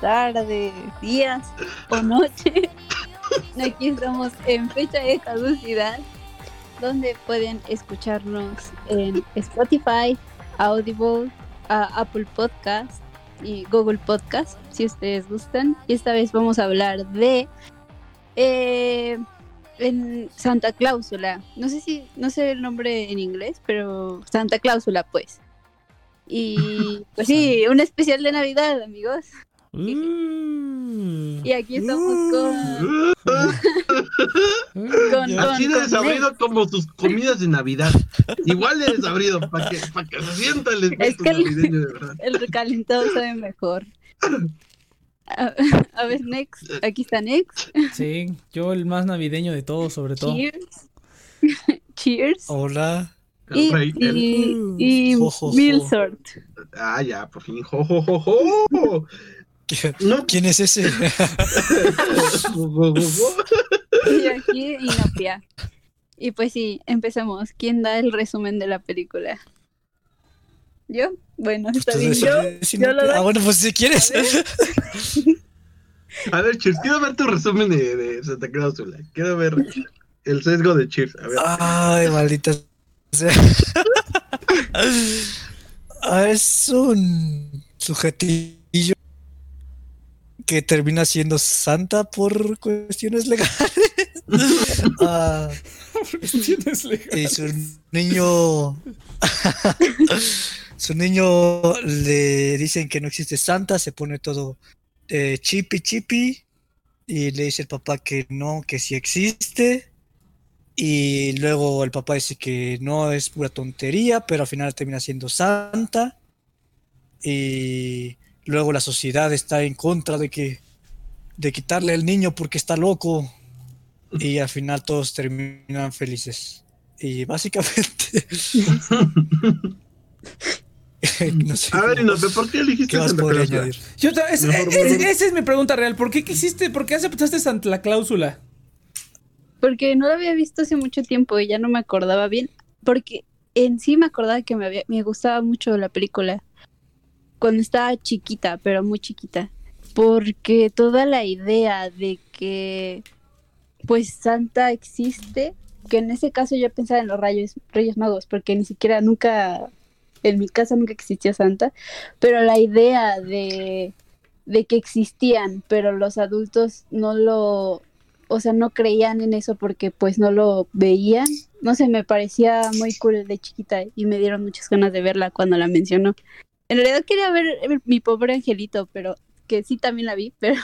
tardes, días o noches. Aquí estamos en fecha de caducidad, donde pueden escucharnos en Spotify, Audible, Apple Podcast y Google Podcast, si ustedes gustan. Y esta vez vamos a hablar de eh, en Santa Cláusula. No sé si, no sé el nombre en inglés, pero Santa Cláusula, pues. Y pues sí, un especial de Navidad, amigos. Mm. Y aquí estamos con. con, Así de desabrido como tus comidas de Navidad. Igual de desabrido, para que, pa' que se sienta el espíritu que el- navideño de verdad. El recalentado sabe mejor. A, a ver, Nex. Aquí está Nex. Sí, yo el más navideño de todos, sobre todo. Cheers. Cheers. Hola. Y, y, y Jo, jo, jo. Milsort. Ah, ya, por fin. Jo, jo, jo, jo. ¿Qui- No. ¿Quién es ese? Y aquí Inopia. Y pues sí, empezamos. ¿Quién da el resumen de la película? ¿Yo? Bueno, está bien. Entonces, Yo, si yo no- lo doy. ah, bueno, pues si quieres. A ver, Cheers, quiero ver tu resumen de, de Santa Cláusula. Quiero ver el sesgo de Cheers. A ver. Ay, maldita sea. Ah, es un sujetillo que termina siendo santa por cuestiones legales. Ah, Cuestiones legales. y su niño. su niño le dicen que no existe santa, se pone todo eh, chipi chipi. Y le dice el papá que no, que sí existe. Y luego el papá dice que no es pura tontería, pero al final termina siendo santa. Y luego la sociedad está en contra de que de quitarle al niño porque está loco. Y al final todos terminan felices. Y básicamente. no sé. A ver, cómo- Inope, ¿por qué elegiste ¿Qué Santa? Yo es- esa es mi pregunta real. ¿Por qué quisiste, por qué aceptaste Santa Cláusula? Porque no lo había visto hace mucho tiempo y ya no me acordaba bien. Porque en sí me acordaba que me, había, me gustaba mucho la película. Cuando estaba chiquita, pero muy chiquita. Porque toda la idea de que pues Santa existe, que en ese caso yo pensaba en los rayos, Reyes Magos, porque ni siquiera nunca, en mi casa nunca existía Santa, pero la idea de, de que existían, pero los adultos no lo, o sea, no creían en eso porque pues no lo veían. No sé, me parecía muy cool de chiquita y me dieron muchas ganas de verla cuando la mencionó. En realidad quería ver mi pobre angelito, pero que sí también la vi, pero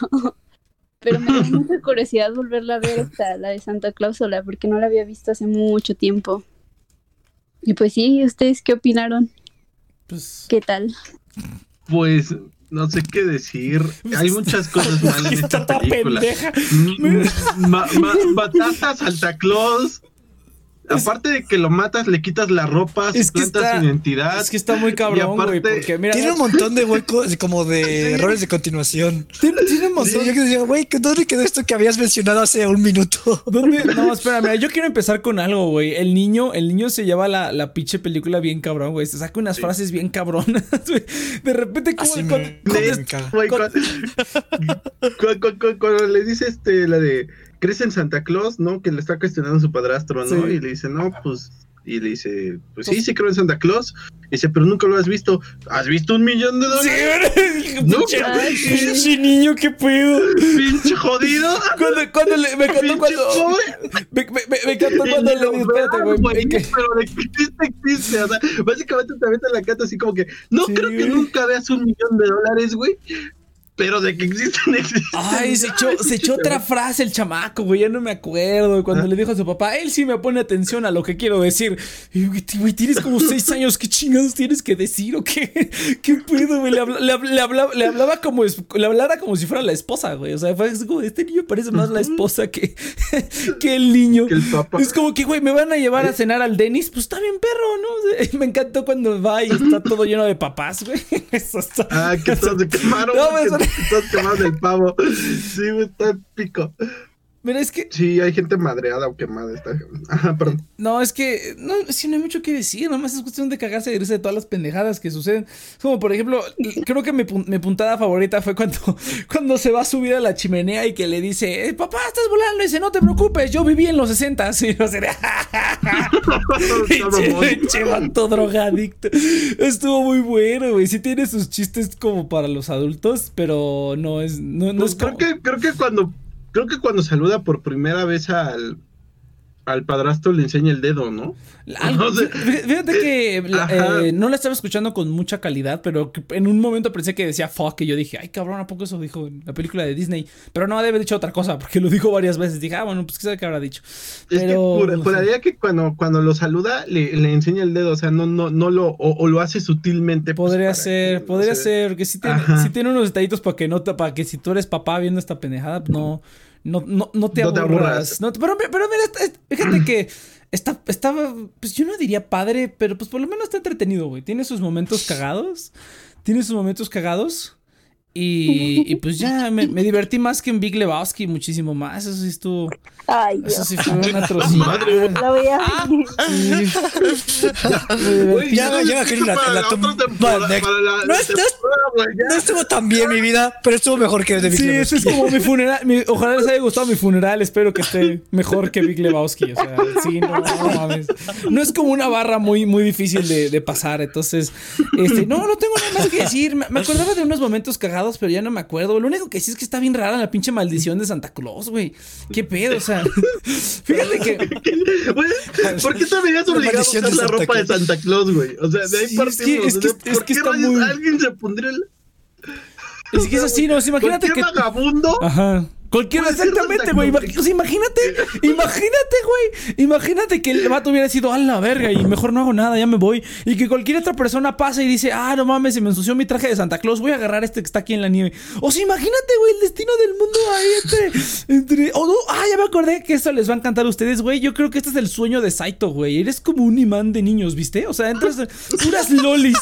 pero me dio mucha curiosidad volverla a ver esta, la de Santa Cláusula, porque no la había visto hace mucho tiempo. Y pues sí, ¿ustedes qué opinaron? Pues. ¿Qué tal? Pues no sé qué decir. Hay muchas cosas mal en esta película. pendeja. M- ma- ma- mataste a Santa Claus. Aparte de que lo matas, le quitas la ropa, Es que suplantas está- su identidad. Es que está muy cabrón, güey. aparte- Porque mira. Tiene un montón de huecos, como de Sí. errores de continuación. Tiene, tiene un Sí, montón. yo que decía, güey, ¿dónde quedó esto que habías mencionado hace un minuto? ¿Dónde? No, espera, mira, yo quiero empezar con algo, güey. El niño, el niño se lleva la, la pinche película bien cabrón, güey. Se saca unas Sí. frases bien cabronas, güey. De repente, como Así cuando- me, cuando- me caga. Güey, cu- cu- cu- cu- cuando le dice este, la de ¿crees en Santa Claus? ¿No? Que le está cuestionando su padrastro, ¿no? Sí. Y le dice, no, pues. Y le dice, pues sí, sí creo en Santa Claus. Y dice, pero nunca lo has visto. ¿Has visto un millón de Sí, dólares? güey. No, pinche, sí. niño, qué pedo. Pinche jodido. Cuando, cuando le, me encantó cuando. Me, me, me- me encantó cuando le dice, espérate, güey. Pero de que existe, existe. O sea, básicamente te mete la cata así como que no Sí, creo que nunca veas un millón de dólares, güey. Pero de que existen, existen. Ay, se echó, se echó otra frase el chamaco, güey, ya no me acuerdo. Cuando Ah. le dijo a su papá, él sí me pone atención a lo que quiero decir. Y, güey, tienes como seis años, ¿qué chingados tienes que decir o qué? ¿Qué pedo, güey? Le, habla- le, habla- le hablaba, le hablaba como, le hablara como si fuera la esposa, güey. O sea, fue como, este niño parece más la esposa que, que el niño. Que el papá. Es como que, güey, me van a llevar a cenar al Denis, pues está bien perro, ¿no? Me encantó cuando va y está todo lleno de papás, güey. Eso está. Ah, que todos se quemaron, No, me que todos quemaron el pavo. Sí, está pico. Mira, es que. Sí, hay gente madreada o quemada. Está... Ajá, perdón. No, es que. No, sí, no hay mucho que decir. Nomás es cuestión de cagarse y irse de todas las pendejadas que suceden. Como por ejemplo, creo que mi, mi, puntada favorita fue cuando, cuando se va a subir a la chimenea y que le dice: eh, Papá, estás volando. Y dice: No te preocupes, yo viví en los 60. Y yo sería. vato drogadicto. Estuvo muy bueno, güey. Sí tiene sus chistes como para los adultos, pero no es. No, no pues es creo, que, creo que cuando creo que cuando saluda por primera vez al, al padrastro le enseña el dedo, ¿no? no sé. Fíjate que eh, eh, no la estaba escuchando con mucha calidad, pero en un momento pensé que decía fuck, y yo dije, ay cabrón, ¿a poco eso dijo en la película de Disney? Pero no, debe haber dicho otra cosa, porque lo dijo varias veces. Dije, ah, bueno, pues qué sabe qué habrá dicho. Pero, es que juraría que cuando, cuando lo saluda le, le, enseña el dedo, o sea, no, no, no lo, o, o lo hace sutilmente. Pues, podría ser, que, podría no ser, que sí tiene, sí tiene unos detallitos para que no, para que si tú eres papá viendo esta pendejada, no no, no, no te aburras. No te aburras. No, pero, pero mira, fíjate que está, estaba, pues yo no diría padre, pero pues por lo menos está entretenido, güey. Tiene sus momentos cagados. Tiene sus momentos cagados. Y, y pues ya me, me, divertí más que en Big Lebowski, muchísimo más. Eso sí estuvo. Ay, Eso sí fue una atrocidad. Lo voy a sí. Ya, ya, ya, la, la, la. No, no estuvo tan bien mi vida, pero estuvo mejor que de Big sí, Lebowski. Sí, es como mi funeral. Mi, ojalá les haya gustado mi funeral. Espero que esté mejor que Big Lebowski. O sea, sí, no, no mames. No es como una barra muy, muy difícil de, de pasar. Entonces, este, no, no tengo nada más que decir. Me, me acordaba de unos momentos cagados, pero ya no me acuerdo. Lo único que sí es que está bien rara la pinche maldición de Santa Claus, güey. ¿Qué pedo? O sea, fíjate que. ¿Por qué te veías obligado a usar la ropa Claus. de Santa Claus, güey? O sea, de ahí Sí, partimos. es que- es que- sea, es ¿Por que qué está rayos muy- alguien se pondría el. Es que es así, no, imagínate que. Cualquier vagabundo. Ajá. Cualquiera, exactamente, güey. Imagínate, imagínate, güey. Imagínate que el vato hubiera sido a la verga y mejor no hago nada, ya me voy. Y que cualquier otra persona pasa y dice, ah, no mames, se me ensució mi traje de Santa Claus, voy a agarrar este que está aquí en la nieve. O sea, imagínate, güey, el destino del mundo ahí entre. entre oh, no, ah, ya me acordé que eso les va a encantar a ustedes, güey. Yo creo que este es el sueño de Saito, güey. Eres como un imán de niños, ¿viste? O sea, entras. Puras lolis.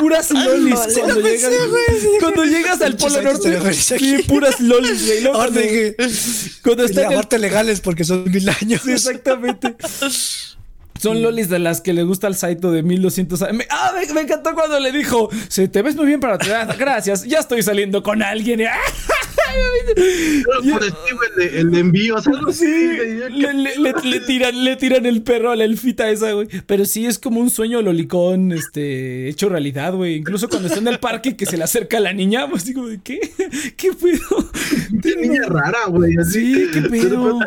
Puras lolis. Sí, cuando, llegas, güey, sí, cuando llegas al Polo Norte. Sí, puras lolis, güey. Luego Ahora cuando- dije, cuando y está en el- aparte legales porque son mil años. Sí, exactamente. Son lolis de las que le gusta al Saito de 1200 años. Me- ah, me, me encantó cuando le dijo, se te ves muy bien para tu edad. Gracias, ya estoy saliendo con alguien. Por Steve, el de, el de envíos, algo así. Sí, le, le- le- le tiran, le tiran el perro a la elfita esa, güey. Pero sí es como un sueño lolicón, este, hecho realidad, güey. Incluso cuando está en el parque que se le acerca a la niña, pues digo, ¿de qué? ¿Qué pedo? Qué niña rara, güey. así. Sí, qué pedo.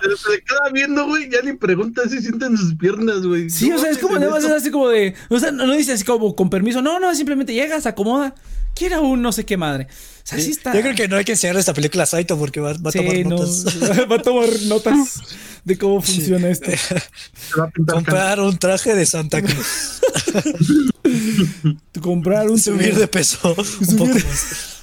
Pero se le queda viendo, güey. Ya ni pregunta si sienten sus piernas, güey. Sí, No o sea, es como nada más es así como de. O sea, no, no dice así como con permiso. No, no, simplemente llegas, acomoda. Quiera un no sé qué madre. Sea, sí está. Yo creo que no hay que enseñar esta película a Saito porque va, va a Sí, tomar no, notas. va a tomar notas de cómo funciona esto. Comprar un traje de Santa Cruz. Comprar un Subir de peso un poco más.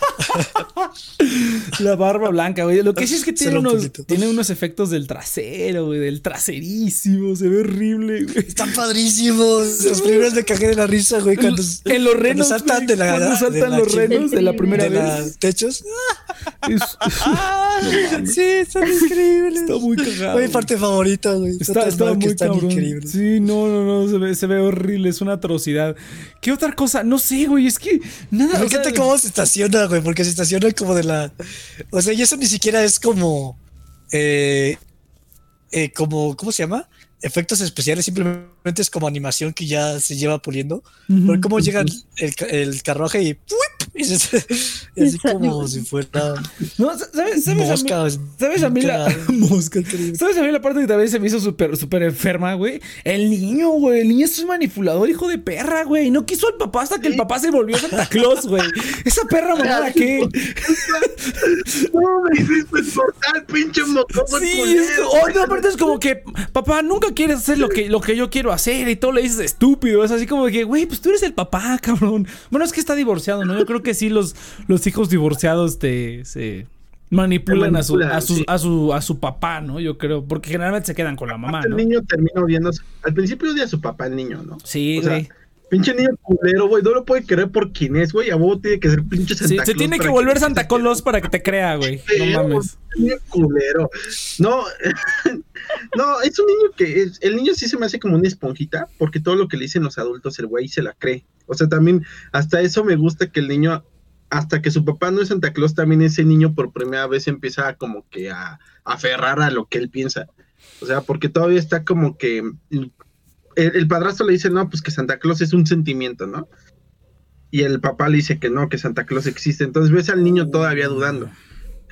La barba blanca, güey. Lo que sí es que tiene unos, tiene unos efectos del trasero, güey. Del traserísimo. Se ve horrible, güey. Están padrísimos. Los primeros me cajé de la risa, güey. Cuando, En los renos. cuando saltan güey, de la. cuando de saltan la los renos de la primera de la vez. Techos. Es- sí, están increíbles. está muy cagado. Fue mi parte favorita, güey. Está, está muy están cabrón. increíbles. Sí, no, no, no, se ve, se ve horrible, es una atrocidad. ¿Qué otra cosa? No sé, güey, es que nada. o sea, Fíjate cómo se estaciona, güey, porque se estaciona como de la. O sea, y eso ni siquiera es como. Eh, eh, como, ¿cómo se llama? Efectos especiales, simplemente es como animación que ya se lleva puliendo. Pero cómo llega el, el ca- el carruaje y, ¡puip! así como si fuera No, ¿sabes, sabes a mí- mosca. ¿Sabes a mí la mosca? ¿Sabes a mí la parte que también se me hizo súper súper enferma, güey? El niño, güey. El niño es un manipulador, hijo de perra, güey. No quiso al papá hasta que el papá se volvió Santa Claus, güey. Esa perra mamada que. No, me hiciste explotar, pinche mocoso Sí, es, oh, no, aparte es como que, papá, nunca quieres hacer lo que, lo que yo quiero hacer y todo le dices estúpido. Es así como que, güey, pues tú eres el papá, cabrón. Bueno, es que está divorciado, ¿no? Yo creo que sí, los, los hijos divorciados te se manipulan, a, su, a, su, sí. a, su, a su papá, ¿no? Yo creo, porque generalmente se quedan con la mamá, El niño termina odiando. Al principio odia a su papá, el niño, ¿no? Sí, O sea, güey. Pinche niño culero, güey. No lo puede querer por quién es, güey. A vos tiene que ser pinche Santa Sí, Claus. se tiene que volver Santa Claus para que te crea, güey. No mames. niño culero. No, no, es un niño que es- el niño sí se me hace como una esponjita, porque todo lo que le dicen los adultos, el güey se la cree. O sea, también hasta eso me gusta que el niño, hasta que su papá no es Santa Claus, también ese niño por primera vez empieza como que a, a aferrar a lo que él piensa. O sea, porque todavía está como que el, el padrastro le dice, no, pues que Santa Claus es un sentimiento, ¿no? Y el papá le dice que no, que Santa Claus existe. Entonces ves al niño todavía dudando.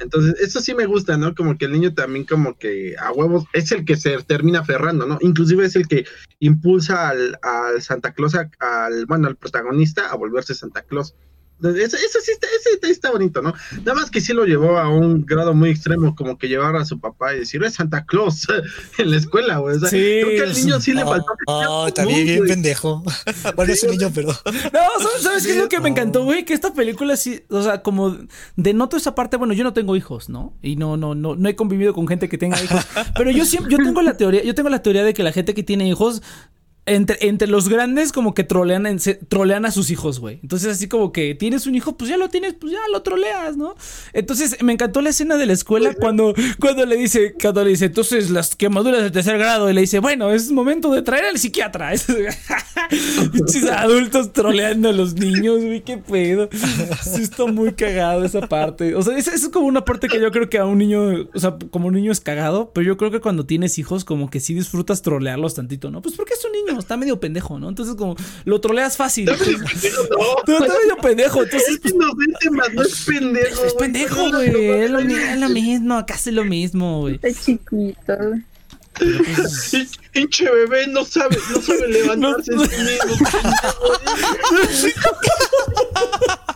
Entonces, eso sí me gusta, ¿no? Como que el niño también como que a huevos es el que se termina aferrando, ¿no? Inclusive es el que impulsa al, al Santa Claus, al, bueno, al protagonista a volverse Santa Claus. Eso, eso sí está, ese está- está bonito, ¿no? Nada más que sí lo llevó a un grado muy extremo, como que llevar a su papá y decir, es Santa Claus en la escuela, güey. O sea, Sí, creo que al niño sí le Oh, faltó. oh, también bien güey. pendejo. Bueno, es un niño, pero. No, ¿sabes, qué es lo que me encantó, güey? Que esta película sí, o sea, como denoto esa parte, bueno, yo no tengo hijos, ¿no? Y no, no, no, no he convivido con gente que tenga hijos. Pero yo siempre, yo tengo la teoría, yo tengo la teoría de que la gente que tiene hijos. Entre, entre los grandes como que trolean, en- trolean a sus hijos, güey. Entonces así como que tienes un hijo, pues ya lo tienes, pues ya lo troleas, ¿no? Entonces me encantó la escena de la escuela cuando, cuando le dice, cuando le dice, entonces las quemaduras de tercer grado, y le dice, bueno, es momento de traer al psiquiatra. Adultos troleando a los niños, güey, qué pedo. Sí está muy cagado esa parte. O sea, es, es como una parte que yo creo que a un niño, o sea, como un niño es cagado, pero yo creo que cuando tienes hijos, como que sí disfrutas trolearlos tantito, ¿no? Pues porque es un niño, está medio pendejo, ¿no? Entonces como lo troleas fácil. No, Tú está medio pendejo, entonces es inocente, más no es pendejo. es güey. pendejo, güey. Es lo, mi- es lo mismo, casi lo mismo, güey. Está chiquito. Sí, Pinche bebé no sabe, no sabe levantarse No- en sí mismo.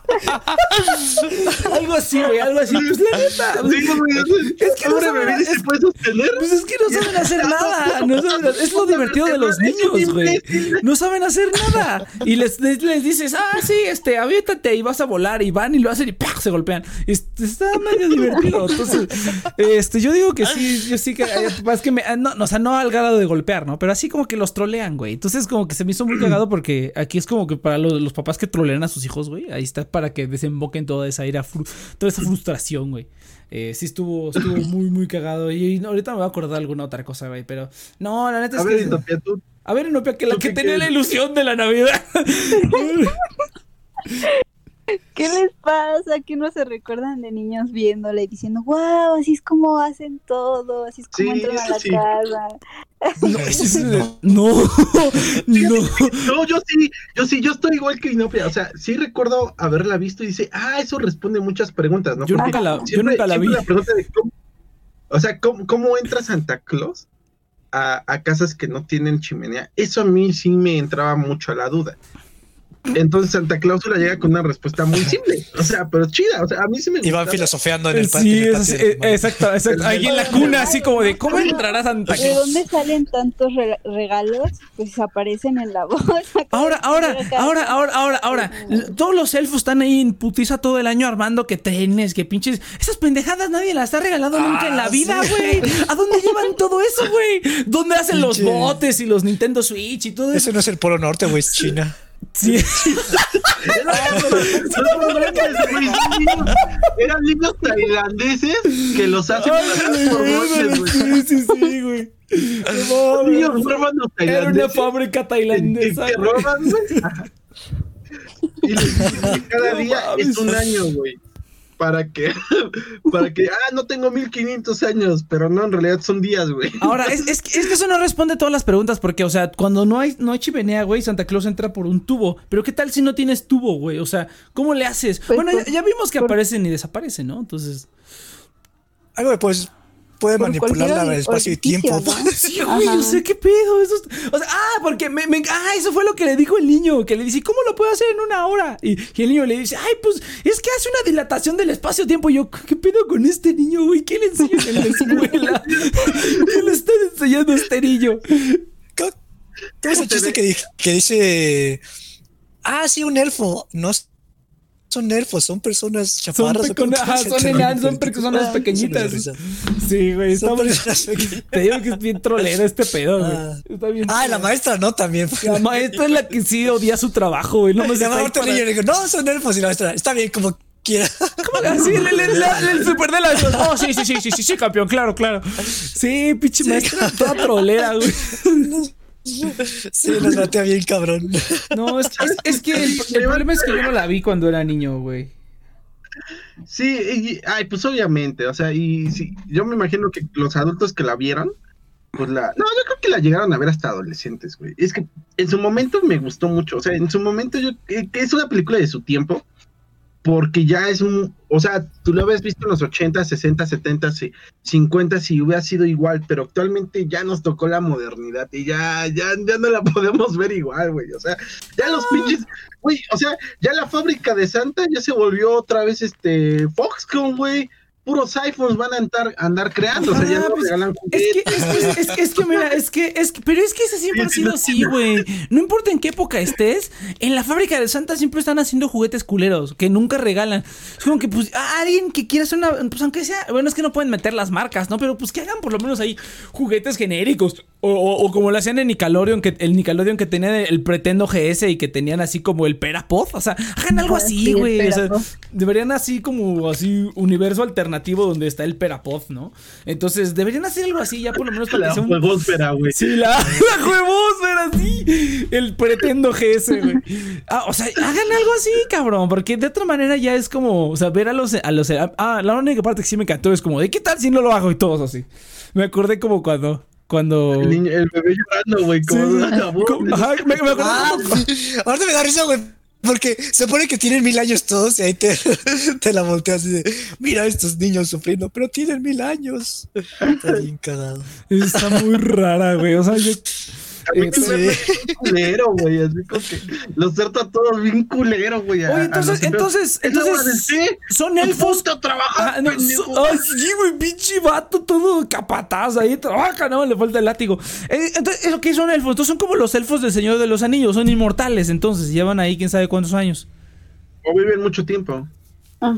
Algo así, güey, algo así. Pues la neta. Sí, Es que no saben- bebé ni se es- puede sostener. Pues es que no saben hacer nada. No saben- es lo divertido de los niños, güey. No saben hacer nada. Y les, les, les dices, ah, sí, este, aviéntate y vas a volar. Y van y lo hacen y ¡pah! se golpean. Este, está medio divertido. Entonces, este, yo digo que sí, yo sí que. eh, Es que me, ah, no, no, o sea, no al grado de golpear, ¿no? Pero así como que los trolean, güey. Entonces, como que se me hizo muy cagado porque aquí es como que para los, los papás que trolean a sus hijos, güey. Ahí está para que desemboquen toda esa ira, toda esa frustración, güey. Eh, sí estuvo, estuvo muy, muy cagado. Y ahorita me voy a acordar de alguna otra cosa, güey. Pero no, la neta A es ver, que. Itopia, tú. A ver, Inopia, que la ¿tú que tenía la ilusión de la Navidad. ¿Qué les pasa? Que no se recuerdan de niños viéndole y diciendo, wow, así es como hacen todo, así es como Sí, entran a la sí. casa. No, es- no, no. No, yo sí, yo sí, yo estoy igual que Inopia. O sea, sí recuerdo haberla visto y dice, ah, eso responde muchas preguntas, ¿no? Yo Porque nunca la, yo siempre- nunca la vi. siempre pregunta de cómo- o sea, ¿cómo, cómo entra Santa Claus a, a casas que no tienen chimenea? Eso a mí sí me entraba mucho a la duda. Entonces Santa Clausula llega con una respuesta muy simple, o sea, pero chida, o sea, a mí sí me Y van filosofeando en el, Sí, es- patio es- de madre. exacto, exacto. Ahí en la cuna, así como de, ¿cómo entrará Santa ¿De Claus? dónde salen tantos re- regalos? Pues aparecen en la bolsa. Ahora, ahora, ahora, ahora, ahora, ahora. Todos los elfos están ahí en putiza todo el año armando que trenes, que pinches. Esas pendejadas nadie las ha regalado nunca en la Ah, vida, sí. güey. ¿A dónde llevan todo eso, güey? ¿Dónde hacen los botes y los Nintendo Switch y todo eso? Ese no es el Polo Norte, güey, es China. Sí. Eran niños tailandeses que los hacen por güey. Sí, sí, sí, güey. Era una fábrica tailandesa. roban, güey. Y cada día es un año, güey. Para que, para que, ah, no tengo 1500 años, pero no, en realidad son días, güey. Ahora, es, es, que- es que eso no responde a todas las preguntas, porque, o sea, cuando no hay, no hay chimenea, güey, Santa Claus entra por un tubo. Pero ¿qué tal si no tienes tubo, güey? O sea, ¿cómo le haces? Pues, bueno, ya, por- ya vimos que por- aparecen y desaparecen, ¿no? Entonces. Ay, güey, pues puede Por manipular el espacio y tiempo. ¿no? Sí, güey, Ajá. o sea, ¿qué pedo? Eso es- o sea, ah, porque me, me- ah, eso fue lo que le dijo el niño, que le dice, ¿cómo lo puedo hacer en una hora? Y, y el niño le dice, ay, pues, es que hace una dilatación del espacio-tiempo. Y yo, ¿qué pedo con este niño, güey? ¿Qué le enseñan en la escuela? ¿Qué le están enseñando a este niño? ¿Cómo cómo es el chiste que, di- que dice. Ah, sí, un elfo. No, s- son elfos, son personas Son, chaparras. peco- ajá, son son personas pequeñitas. Sí, güey. está Son personas. Te digo que es bien trolero este pedo, güey. Ah. Está bien. Ah, la maestra no también. La maestra es la que sí odia su trabajo, güey. No me otro niño y le digo, no, son elfos. Y la maestra, está bien, como quiera. Así, el, el, el- la- el super de la Oh, sí, sí, sí, sí, sí, sí, campeón, claro, claro. Sí, pinche maestra, toda trolera, güey. Sí, nos batea bien cabrón. No, es, es, es que el, el problema es que yo no la vi cuando era niño, güey. Sí, y- ay, pues obviamente, o sea, y sí, yo me imagino que los adultos que la vieron, pues la, no, yo creo que la llegaron a ver hasta adolescentes, güey. Es que en su momento me gustó mucho, o sea, en su momento yo, eh, que es una película de su tiempo, porque ya es un, o sea, tú lo habías visto en los 80, 60, 70, 50 y hubiera sido igual, pero actualmente ya nos tocó la modernidad y ya, ya, ya no la podemos ver igual, güey. O sea, ya los pinches, güey, o sea, ya la fábrica de Santa ya se volvió otra vez este Foxconn, güey. Puros iPhones van a andar, andar creando, o sea, ya Ajá, no pues, regalan Es que, es, que, es, es que, mira, es que, es que, pero es que ese siempre ha sido así, güey. No importa en qué época estés, en la fábrica de Santa siempre están haciendo juguetes culeros que nunca regalan. Es como que, pues, a alguien que quiera hacer una, pues, aunque sea, bueno, es que no pueden meter las marcas, ¿no? Pero, pues, que hagan por lo menos ahí juguetes genéricos. O, o- o como lo hacían en Nickelodeon, que el Nickelodeon que tenía el Pretendo GS y que tenían así como el Perapod. O sea, hagan algo así, sí, güey. O sea, deberían así como así universo alternativo donde está el Perapod, ¿no? Entonces deberían hacer algo así ya por lo menos para La que sea un... juegosfera, güey. Sí, la, la juegosfera, sí. El pretendo GS, güey. Ah, o sea, hagan algo así, cabrón. Porque de otra manera ya es como, o sea, ver a los, a los. Ah, la única parte que sí me encantó es como, ¿de qué tal si no lo hago? Y todos así. Me acordé como cuando. Cuando. El, niño- el bebé llorando, güey, como ajá, me, me acuerdo Ah, como- sí. Ahorita me da risa, güey. Porque se supone que tienen mil años todos y ahí te, te la volteas así de, mira estos niños sufriendo, pero tienen mil años. Está bien cagado. Está muy rara, güey. O sea, yo. Es bien culero, güey, así como que los trata a todos bien culero, güey. Oye, entonces, entonces, ¿Es entonces. Son elfos. Ponte a trabajar, Ah, no, pendejo. so- ay, sí, güey, pinche vato, todo capataz ahí trabaja, no, le falta el látigo. Eh, entonces, ¿eso qué son elfos? Entonces son como los elfos del Señor de los Anillos, son inmortales, entonces llevan ahí quién sabe cuántos años. O viven mucho tiempo. Ajá.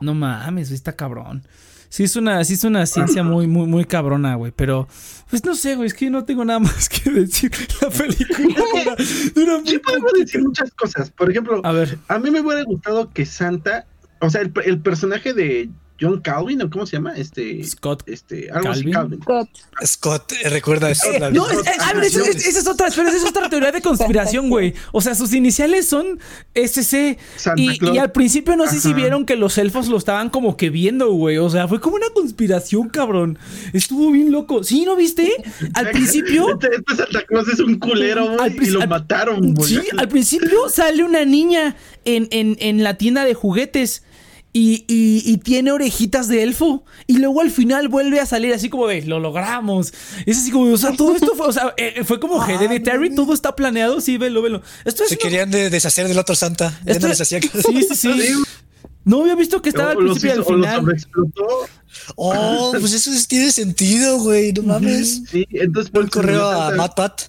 No mames, está cabrón. Sí es una, sí es una ciencia muy, muy, muy cabrona, güey. Pero, pues no sé, güey, es que yo no tengo nada más que decir. La película dura, dura Sí podemos decir muchas cosas. Por ejemplo, A ver, a mí me hubiera gustado que Santa, o sea, el, el personaje de John Calvin, ¿o cómo se llama? Este, Scott. este, algo así, Calvin. Calvin. Scott. Scott, eh, recuerda eso. Eh, no, es- eh, esa es, esa es otra, pero esa es otra teoría de conspiración, güey. O sea, sus iniciales son SC. Y, y al principio no sé si vieron que los elfos lo estaban como que viendo, güey. O sea, fue como una conspiración, cabrón. Estuvo bien loco. ¿Sí, no viste? Al principio. Este, este Santa Claus es un culero, güey, y lo al- mataron, güey. Sí, al principio sale una niña en, en, en la tienda de juguetes. Y, y- y tiene orejitas de elfo. Y luego al final vuelve a salir así como de lo logramos. Es así como, o sea, todo esto fue, o sea, eh, fue como Hereditary, todo está planeado. Sí, velo, velo. Esto es. Se una- querían de- deshacer del otro Santa. Ya esto- no les hacía caso. Sí, sí, sí. No había visto que estaba al O los principio y al hizo- o los final. Oh, pues eso tiene sentido, güey. No mames. Sí, entonces por correo a Matt Pat.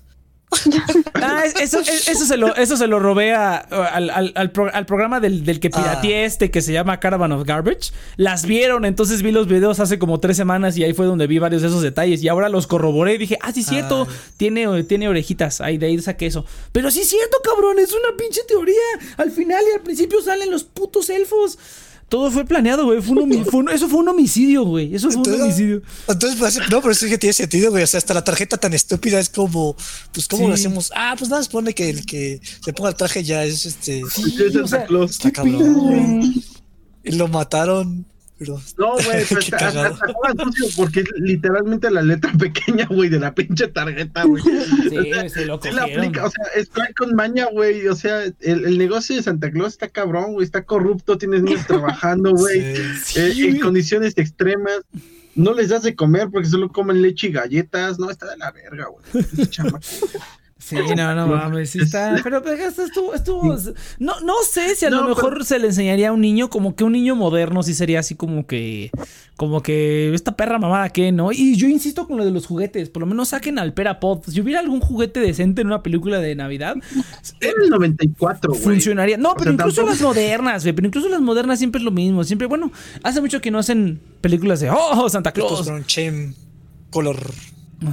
Ah, es- eso, es- eso, se lo, eso se lo robé a- al, al- al pro- al programa del, del que pirateé Ah. este que se llama Caravan of Garbage. Las vieron, entonces vi los videos hace como tres semanas y ahí fue donde vi varios de esos detalles. Y ahora los corroboré y dije, ah, sí, cierto, Ah. tiene, tiene orejitas. Ahí de ahí saqué eso. Pero sí cierto, cabrón, es una pinche teoría. Al final y al principio salen los putos elfos. Todo fue planeado, güey. Fue un homi- fue un- eso fue un homicidio, güey. Eso fue un homicidio. Entonces, pues, no, pero sí que tiene sentido, güey. O sea, hasta la tarjeta tan estúpida es como, pues, ¿cómo Sí. lo hacemos? Ah, pues nada, supone que el que se ponga el traje ya es este. Sí, es Santa Claus. Está cabrón, güey. Y lo mataron, No, güey, sucio porque es literalmente la letra pequeña, güey, de la pinche tarjeta, güey. Sí, se lo la cogieron. aplica, o sea, está con maña, güey. O sea, el, el negocio de Santa Claus está cabrón, güey. Está corrupto, tienes niños trabajando, güey. Sí. eh, en condiciones extremas. No les das de comer porque solo comen leche y galletas. No, está de la verga, güey. Sí, no, no mames, sí está. Pero, estuvo, estuvo. No, no sé si a lo mejor se le enseñaría a un niño, como que un niño moderno sí sería así como que. Como que esta perra mamada que, ¿no? Y yo insisto con lo de los juguetes, por lo menos saquen al Perapod. Si hubiera algún juguete decente en una película de Navidad, En el 94, güey. funcionaría. No, O pero sea, incluso tampoco- las modernas, güey. Pero incluso las modernas siempre es lo mismo. Siempre, bueno, hace mucho que no hacen películas de Oh, Santa Estos Claus. con Chem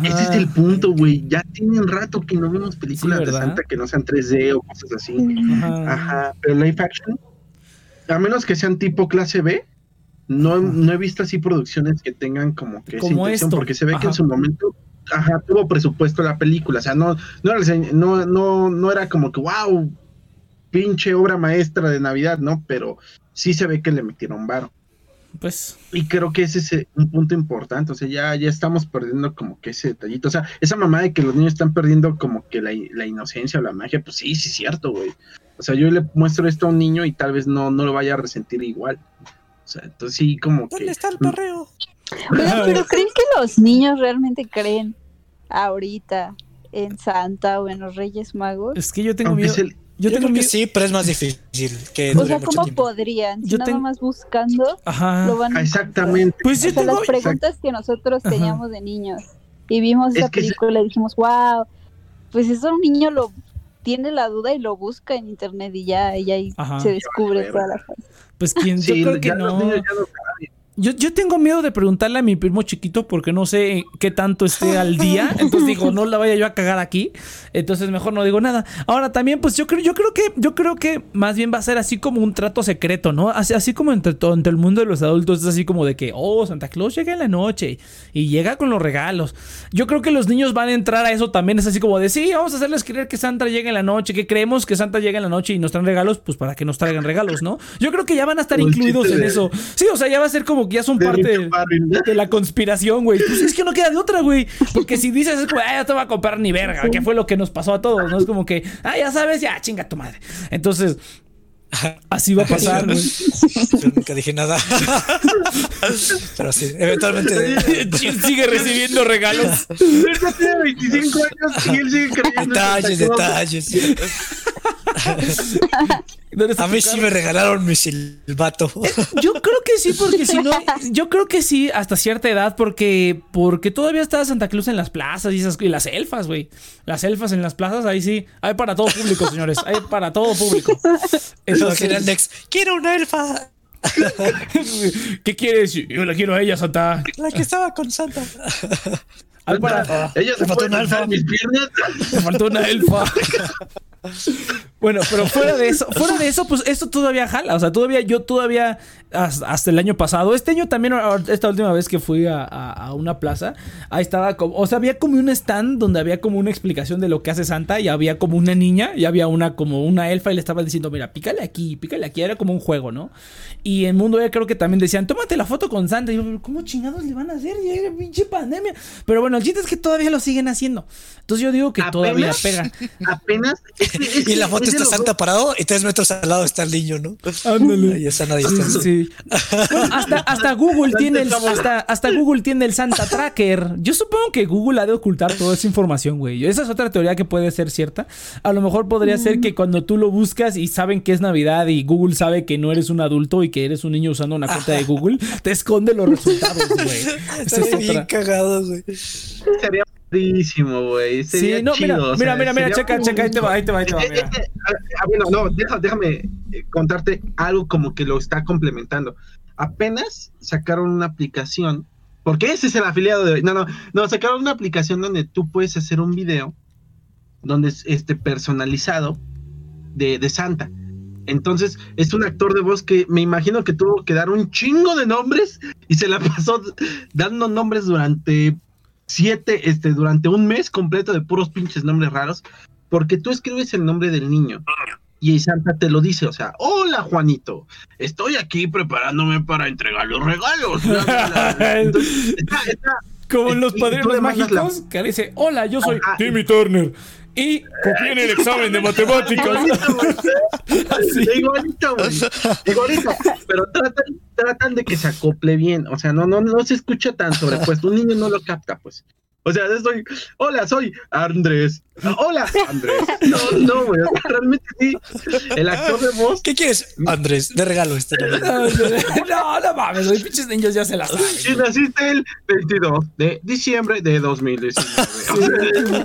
Ese es el punto, güey. Ya tiene un rato que no vemos películas Sí, de. Santa que no sean 3D o cosas así. Ajá. Ajá, pero live action, a menos que sean tipo clase B, no, no he visto así producciones que tengan como que esa Como intención, esto. porque se ve que en su momento, ajá, tuvo presupuesto la película, o sea, no, no, no, no, no era como que, wow, pinche obra maestra de Navidad, ¿no? Pero sí se ve que le metieron varo. Pues. Y creo que ese es eh, un punto importante, o sea, ya, ya estamos perdiendo como que ese detallito, o sea, esa mamá de que los niños están perdiendo como que la, la inocencia o la magia, pues sí, sí es cierto, güey. O sea, yo le muestro esto a un niño y tal vez no, no lo vaya a resentir igual. O sea, entonces sí, como que... ¿Dónde está el perreo? Oigan, pero ¿creen que los niños realmente creen ahorita en Santa o en los Reyes Magos? Es que yo tengo Aunque miedo. es el- Yo, Yo, tengo creo que sí, pero es más difícil que O sea, ¿cómo tiempo. podrían? Si Yo nada tengo- más buscando, Ajá. lo van a. Exactamente. Pues O yo sea, tengo. las preguntas que nosotros Ajá. teníamos de niños y vimos Es esa película y dijimos, wow, pues eso un niño lo tiene la duda y lo busca en internet y ya, y ahí Ajá. se descubre toda la cosa. Pues quien. Sí, yo creo que los no. niños ya no saben. Yo, yo tengo miedo de preguntarle a mi primo chiquito porque no sé qué tanto esté al día. Entonces digo, no la vaya yo a cagar aquí. Entonces mejor no digo nada. Ahora también, pues yo creo, yo creo que, yo creo que más bien va a ser así como un trato secreto, ¿no? Así, así como entre todo, entre el mundo de los adultos, es así como de que, oh, Santa Claus llega en la noche y llega con los regalos. Yo creo que los niños van a entrar a eso también. Es así como de, sí, vamos a hacerles creer que Santa llega en la noche, que creemos que Santa llega en la noche y nos traen regalos, pues para que nos traigan regalos, ¿no? Yo creo que ya van a estar incluidos en eso. Sí, o sea, ya va a ser como que ya son de parte de, la conspiración, güey. Pues es que no queda de otra, güey. Porque si dices, es como, ah, ya te voy a comprar ni verga, que fue lo que nos pasó a todos, ¿no? Es como que, ah, ya sabes, ya, chinga tu madre. Entonces, así va a pasar, güey. Yo nunca dije nada. pero sí, eventualmente. Jim sigue recibiendo regalos. Él ya tiene 25 años y él sigue creyendo en detalles, detalles. ¿Dónde está A mí sí me regalaron mi silbato. Yo creo que sí, porque si no, yo creo que sí hasta cierta edad, porque, porque todavía está Santa Claus en las plazas y esas y las elfas, güey. Las elfas en las plazas, ahí sí, hay para todo público, señores, hay para todo público. Entonces, Entonces, Nex, quiero una elfa. ¿qué quieres? Yo la quiero a ella, Santa. La que estaba con Santa. Ella Me se faltó puede un alfa. alzar mis piernas. Me faltó una elfa. Bueno, pero fuera de eso, fuera de eso, pues esto todavía jala. O sea, todavía, yo todavía, hasta, hasta el año pasado, este año también, esta última vez que fui a, a- a una plaza, ahí estaba como, o sea, había como un stand donde había como una explicación de lo que hace Santa y había como una niña y había una como una elfa y le estaba diciendo, mira, pícale aquí, pícale aquí, era como un juego, ¿no? Y en Mundo ya creo que también decían, tómate la foto con Santa. Y yo, "¿Pero ¿cómo chingados le van a hacer? Ya era pinche pandemia. Pero bueno, el chiste es que todavía lo siguen haciendo. Entonces yo digo que todavía pega. Apenas. Y en la foto está Santa parado y tres metros al lado está el niño, ¿no? Ándale. Ahí está a distancia. Sí. Bueno, hasta, hasta Google tiene el, hasta, hasta Google tiene el Santa Tracker. Yo supongo que Google ha de ocultar toda esa información, güey. Esa es otra teoría que puede ser cierta. A lo mejor podría ser que cuando tú lo buscas y saben que es Navidad y Google sabe que no eres un adulto y que eres un niño usando una cuenta de Google, te esconde los resultados, güey. Esa es Está bien otra. cagado, güey. Sería güey. Sí, no, mira, chido, o mira, sea, mira, mira, checa, checa, ahí te va, ahí te va, ahí te va, mira. ah, bueno, no, deja- déjame eh, contarte algo como que lo está complementando. Apenas sacaron una aplicación, porque ese es el afiliado de hoy. No, no, no, sacaron una aplicación donde tú puedes hacer un video donde es este personalizado de, de Santa. Entonces, es un actor de voz que me imagino que tuvo que dar un chingo de nombres y se la pasó dando nombres durante siete, este, durante un mes completo de puros pinches nombres raros, porque tú escribes el nombre del niño y Santa te lo dice, o sea, hola Juanito, estoy aquí preparándome para entregar los regalos. bla, bla, bla". Entonces, está- está- Como en los padrinos mágicos, que dice, hola, yo soy Ajá. Timmy Turner. Y en el examen de matemáticas. Igualito, güey. Así. Igualito, güey. Igualito. Pero tratan, tratan de que se acople bien. O sea, no, no, no se escucha tan sobrepuesto. Un niño no lo capta, pues. O sea, estoy, hola, soy Andrés. Hola, Andrés. No, no, güey, realmente sí. El actor de voz. ¿Qué quieres, Andrés? De regalo este. No, no mames, los pinches niños ya se las saben. Y naciste el 22 de diciembre de 2019.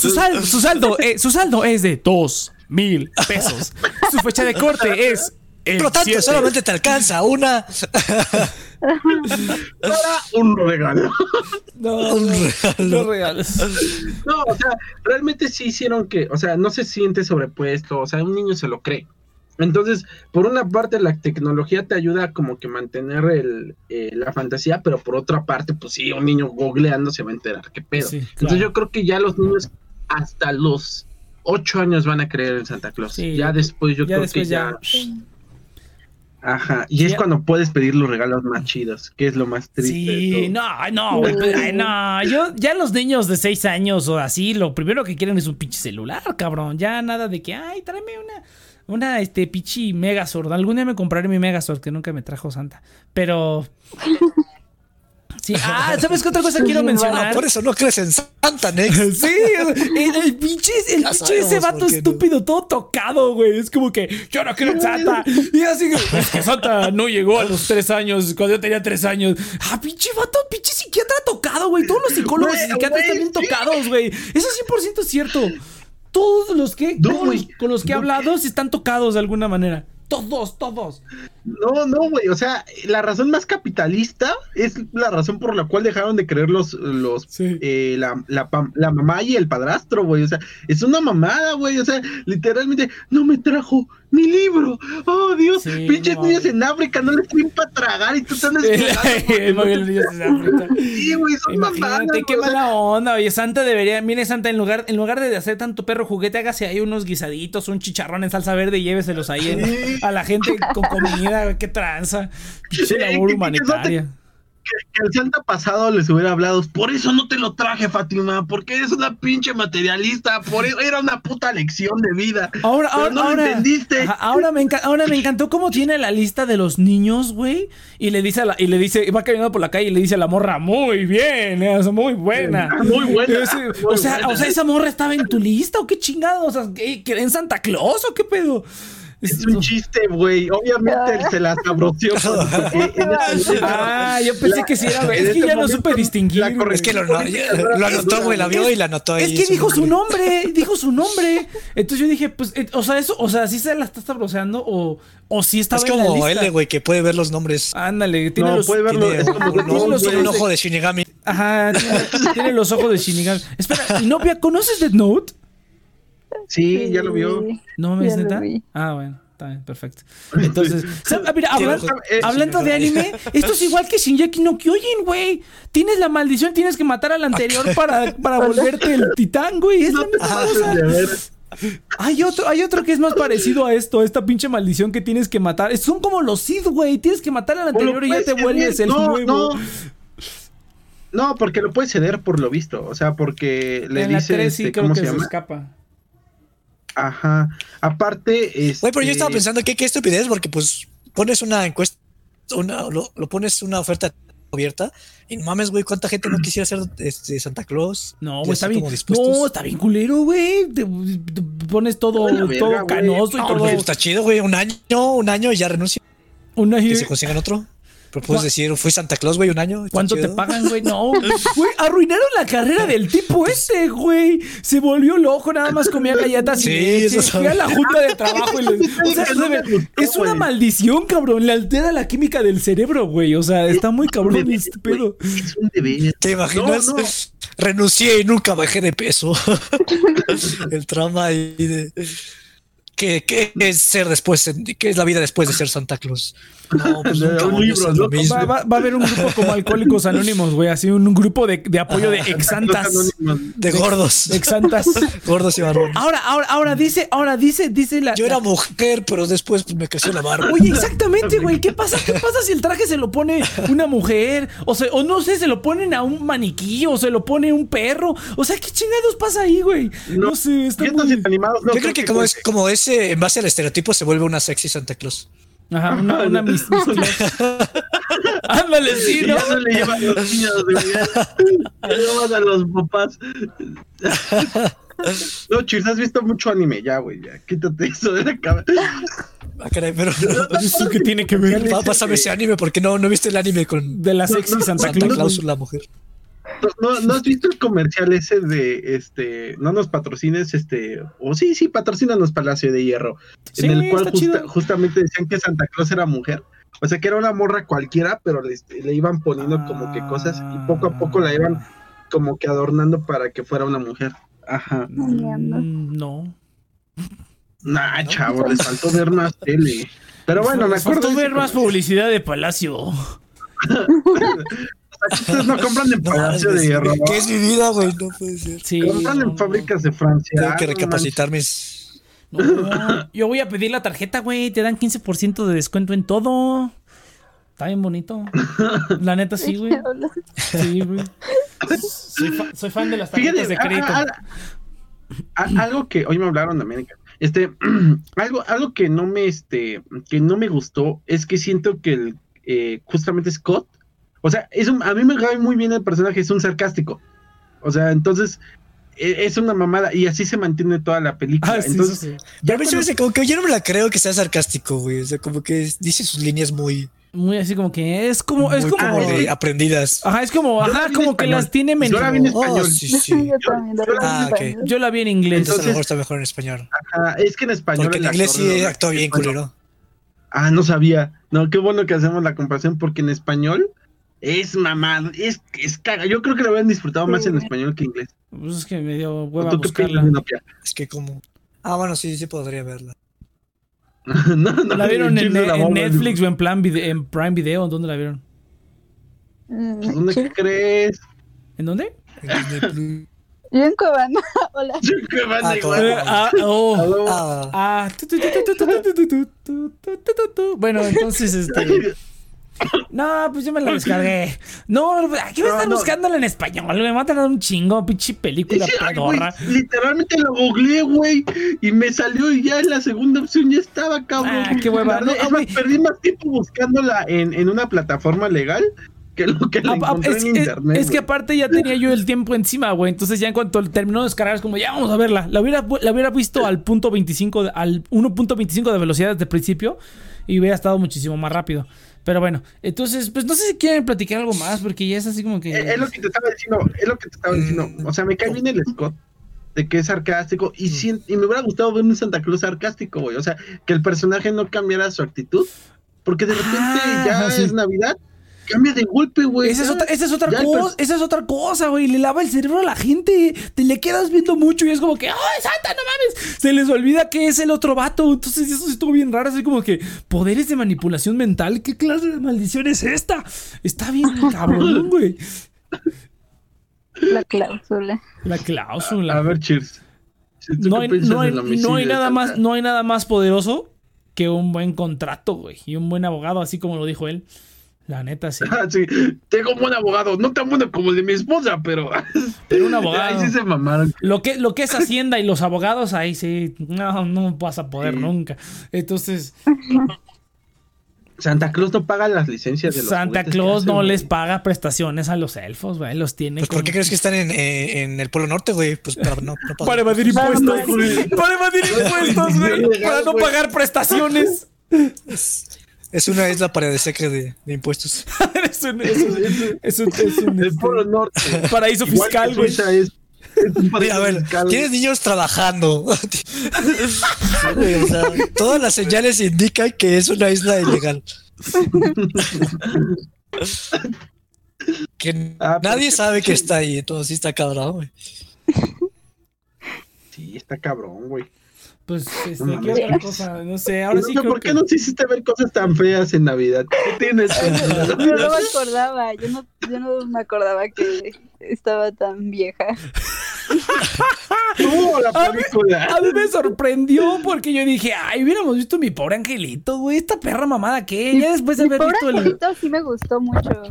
Su, sal- su saldo, eh, su saldo es de dos mil pesos. Su fecha de corte es el Por lo tanto, 7. solamente te alcanza una. Para un regalo. No, un no, regalo. no regalos. No, o sea, realmente sí hicieron que, o sea, no se siente sobrepuesto, o sea, un niño se lo cree. Entonces, por una parte, la tecnología te ayuda como que mantener el, eh, la fantasía, pero por otra parte, pues sí, un niño googleando se va a enterar, qué pedo. Sí, Entonces, yo creo que ya los niños hasta los ocho años van a creer en Santa Claus. Sí, ya después, yo ya creo después que ya. ya. Ajá, y es cuando puedes pedir los regalos más chidos, que es lo más triste. de Sí, todo. no, no, güey, ay, no, yo, ya los niños de 6 años o así, lo primero que quieren es un pinche celular, cabrón, ya nada de que, ay, tráeme una, una, este, pinche Megazord, algún día me compraré mi Megazord, que nunca me trajo Santa, pero... Sí, ah, ¿sabes qué otra cosa quiero Ah, mencionar? por eso no crees en Santa, Nex. Sí, el, el pinche, el Ya pinche ese vato no. estúpido, todo tocado, güey. Es como que yo no quiero en Santa. Y así que, es que Santa no llegó a los tres años, cuando yo tenía tres años. Ah, pinche vato, pinche psiquiatra tocado, güey. Todos los psicólogos y psiquiatras están bien tocados, güey. Eso es 100% cierto. Todos los que, No, los con los que he no, hablado están tocados de alguna manera. Todos, todos. No, no, güey. O sea, la razón más capitalista es la razón por la cual dejaron de creer los, los Sí. eh, la, la, la mamá y el padrastro, güey. O sea, es una mamada, güey. O sea, literalmente, no me trajo mi libro. Oh, Dios. Sí, Pinches no, niños güey. en África no les tienen para tragar y tú estás Muy bien, niños de África. Sí, güey, son mamadas. Imagínate qué güey, o sea, mala onda, oye, Santa debería, mire Santa, en lugar, en lugar de hacer tanto perro juguete, hágase ahí unos guisaditos, un chicharrón en salsa verde y lléveselos ahí en- a la gente con comida, güey, qué tranza. Pinche labor humanitaria. que el Santa pasado les hubiera hablado. Por eso no te lo traje, Fátima. Porque eres una pinche materialista. Por eso era una puta lección de vida. Ahora, ahora, no ahora, entendiste. ajá, ahora, me enca- ahora me encantó cómo tiene la lista de los niños, güey. Y le dice a la, y le dice, va caminando por la calle y le dice a la morra, muy bien, es muy buena. Muy buena, muy o sea, buena. o sea, esa morra estaba en tu lista o qué chingado, o sea, ¿qué, qué, en Santa Claus o qué pedo. Es un chiste, güey. Obviamente él se la sabroció. Ah, yo pensé que sí era, güey. en Es que este ya no supe distinguir. Es que lo, lo anotó, güey, la vio y la anotó ahí. Es que dijo su nombre. dijo su nombre. Entonces yo dije, pues, eh, o sea, eso, o sea, sí se la está sabroseando o, o sí estaba Es en la como lista. él, güey, que puede ver los nombres. Ándale, tiene No, los. puede verlo. Tiene Es como un, ojo de Shinigami. Ajá, tiene, tiene los ojos de Shinigami. Espera, ¿y novia, conoces Death Note? Sí, ya lo vio. No lo neta. Ah, bueno, está bien, perfecto. Entonces, ¿sab- ah, mira, hablando de anime, esto es igual que Shinjeki no Kyojin, güey. Tienes la maldición, tienes que matar al anterior para, para volverte el titán, güey. Es la misma cosa. Hay otro, hay otro que es más parecido a esto, a esta pinche maldición que tienes que matar. Son como los Sith, güey. Tienes que matar al anterior y ya te vuelves el no, nuevo. No. No, porque lo puedes ceder por lo visto. O sea, porque le en la dice. 3 sí este, creo ¿Cómo que se se, llama? escapa. Ajá. Aparte. Este... Güey, pero yo estaba pensando que qué estupidez, porque pues pones una encuesta, una, lo, lo pones una oferta abierta y no mames, güey, cuánta gente no quisiera ser este, Santa Claus. No, güey, está bien. No, está bien culero, güey. Te, te pones todo, verga, todo canoso y No, todo. está chido, güey, un año, un año y ya renuncia. Una Que se consigan otro. Pero puedes ¿Cu- decir, fui Santa Claus, güey, un año. ¿Cuánto te pagan, güey? No, güey, arruinaron la carrera del tipo este, güey. Se volvió loco, nada más comía galletas y Sí, leche. eso Fui a la junta de trabajo y les... O sea, es una maldición, cabrón. Le altera la química del cerebro, güey. O sea, está muy cabrón este pedo. Es un deber. ¿Te imaginas? No, no. Renuncié y nunca bajé de peso. El trama ahí de. ¿Qué, qué es ser después? ¿Qué es la vida después de ser Santa Claus? No, pues De nunca un libro, hacer lo ¿no? mismo. Va, va- va a haber un grupo como Alcohólicos Anónimos, güey. Así un, un grupo de, de apoyo de exantas. De gordos. Exantas. gordos y barrones. Ahora, ahora, ahora dice, ahora dice, dice la. Yo era mujer, pero después pues, me creció la barba. Oye, exactamente, güey. ¿Qué pasa? ¿Qué pasa si el traje se lo pone una mujer? O, se, o no sé, se lo ponen a un maniquí o se lo pone un perro. O sea, ¿qué chingados pasa ahí, güey? No, sé, está muy... animados no Yo creo que como es como ese, en base al estereotipo, se vuelve una sexy Santa Claus. Ajá, una, una mis- mis- Ándale, sí, ¿no? ya no le llevan a los niños, güey. Ya le llevan a los papás. No, Chirs, has visto mucho anime, ya, güey, ya. Quítate eso de la cabeza. Ah, caray, pero. ¿Eso qué tiene que ver? Pásame ese anime porque no, no viste el anime con De la sexy No, no, Santa. Claus, la mujer. ¿No, no has visto el comercial ese de este, no nos patrocines, este, o sí, sí, patrocínanos Palacio de Hierro, Sí, en el cual está justa- chido. justamente decían que Santa Claus era mujer, o sea que era una morra cualquiera, pero le, le iban poniendo como que cosas y poco a poco la iban como que adornando para que fuera una mujer. Ajá. Mm, No. Nah, chavo, les faltó ver más tele. Pero bueno, me faltó acuerdo de ver más publicidad de Palacio. No compran en No, Palacio de Hierro. ¿Qué es mi vida, güey? No puede ser. Sí. Compran no, en fábricas de Francia. Tengo que no recapacitar mis. No, yo voy a pedir la tarjeta, güey. Te dan 15% de descuento en todo. Está bien bonito. La neta, sí, güey. Sí, güey. Soy, fa- soy fan de las tarjetas Fíjate, de crédito. a- a- a- algo que hoy me hablaron de América. Este, algo, algo que no me, este, que no me gustó es que siento que el, eh, justamente Scott, o sea, es un, a mí me cae muy bien el personaje, es un sarcástico. O sea, entonces e- es una mamada y así se mantiene toda la película. Ah, sí, entonces, eso sí. Ya me cuando- como que yo no me la creo que sea sarcástico, güey. O sea, como que es- dice sus líneas muy, Muy así como que es como, es muy como. como de aprendidas. Ajá, es como, ajá, en como que las tiene menos. Yo la vi en Oh, español. sí, sí. Yo también la vi en ah, ok. español. Yo la vi en inglés. Entonces a lo Entonces- mejor está mejor en español. ajá, es que en español. Porque en el inglés actor, sí actúa bien, culero. Ah, no sabía. No, qué bueno que hacemos la comparación porque en español es mamado, es, es caga. Yo creo que lo habían disfrutado más en español que en inglés. Pues es que me dio hueva buscarla. Es que como... Ah, bueno, sí, sí podría verla. no, no, ¿La vieron en, en, la en Netflix o en, plan video, en Prime Video? ¿Dónde la vieron? ¿Dónde crees? ¿En dónde? Yo en Cuevana, hola. Yo en Cuevana igual. Ah, oh. Ah. Bueno, entonces este... No, pues yo me la descargué. No, aquí están no. buscándola en español. Me va a tardar un chingo, pinche película ay, pedorra. literalmente lo googleé, güey, y me salió y ya en la segunda opción ya estaba, cabrón. Ah, qué hueva. No, es güey. perdí más tiempo buscándola en, en una plataforma legal que lo que la Ah, ah, encontré es, en es- internet. es que güey. aparte ya tenía yo el tiempo encima, güey. Entonces ya en cuanto terminó de descargar es como, ya vamos a verla. La hubiera, la hubiera visto al punto 25, de- al 1.25 de velocidad desde el principio y hubiera estado muchísimo más rápido. Pero bueno, entonces, pues no sé si quieren platicar algo más porque ya es así como que... Es, es lo que te estaba diciendo, es lo que te estaba diciendo. Mm. O sea, me cae bien el Scott de que es sarcástico y, sien- y me hubiera gustado ver un Santa Claus sarcástico, güey. O sea, que el personaje no cambiara su actitud, porque de repente Ah, ya sí. es Navidad, cambia de golpe, güey. Esa es otra, esa es otra Ya el cosa, esa es otra cosa, güey. Le lava el cerebro a la gente. Te le quedas viendo mucho y es como que, ¡ay, Santa, no mames! Se les olvida que es el otro vato. Entonces, eso sí estuvo bien raro. Así como que, poderes de manipulación mental. ¿Qué clase de maldición es esta? Está bien cabrón, güey. La cláusula. La cláusula. A ver, cheers. ¿Tú no hay, no hay- no hay nada más, no hay nada más poderoso que un buen contrato, güey. Y un buen abogado, así como lo dijo él. La neta, sí. Ah, sí, tengo un buen abogado, no tan bueno como el de mi esposa, pero. Pero un abogado. Ahí sí se mamaron. Lo que, lo que es Hacienda y los abogados, ahí sí, no, no vas a poder Sí. nunca. Entonces, Santa Claus no paga las licencias de los Santa Claus no les paga prestaciones a los elfos, güey. Los tiene pues ¿por qué crees que están en, eh, en el Polo Norte, güey? Pues para no, no pagar. Para evadir impuestos. Para evadir impuestos, güey. Para no pagar prestaciones. Es una isla para desecre de, de impuestos. es un, es un, es un- es un, El Polo Norte. paraíso Igual fiscal, güey. Es. es un Mira, paraíso a ver, fiscal. tienes niños trabajando. O sea, todas las señales indican que es una isla ilegal. que Ah, nadie sabe que está ahí, entonces sí está cabrón, güey. Sí, está cabrón, güey. Pues, este, No ¿qué otra cosa? No sé, ahora No sí sé, creo ¿Por qué que... nos hiciste ver cosas tan feas en Navidad? ¿Qué tienes? Yo no me acordaba. Yo no, yo no me acordaba que estaba tan vieja. No, la A mí- película. A mí me sorprendió porque yo dije, ay, hubiéramos visto mi pobre angelito, güey. Esta perra mamada que ya después de Mi haber pobre visto el. angelito sí me gustó mucho.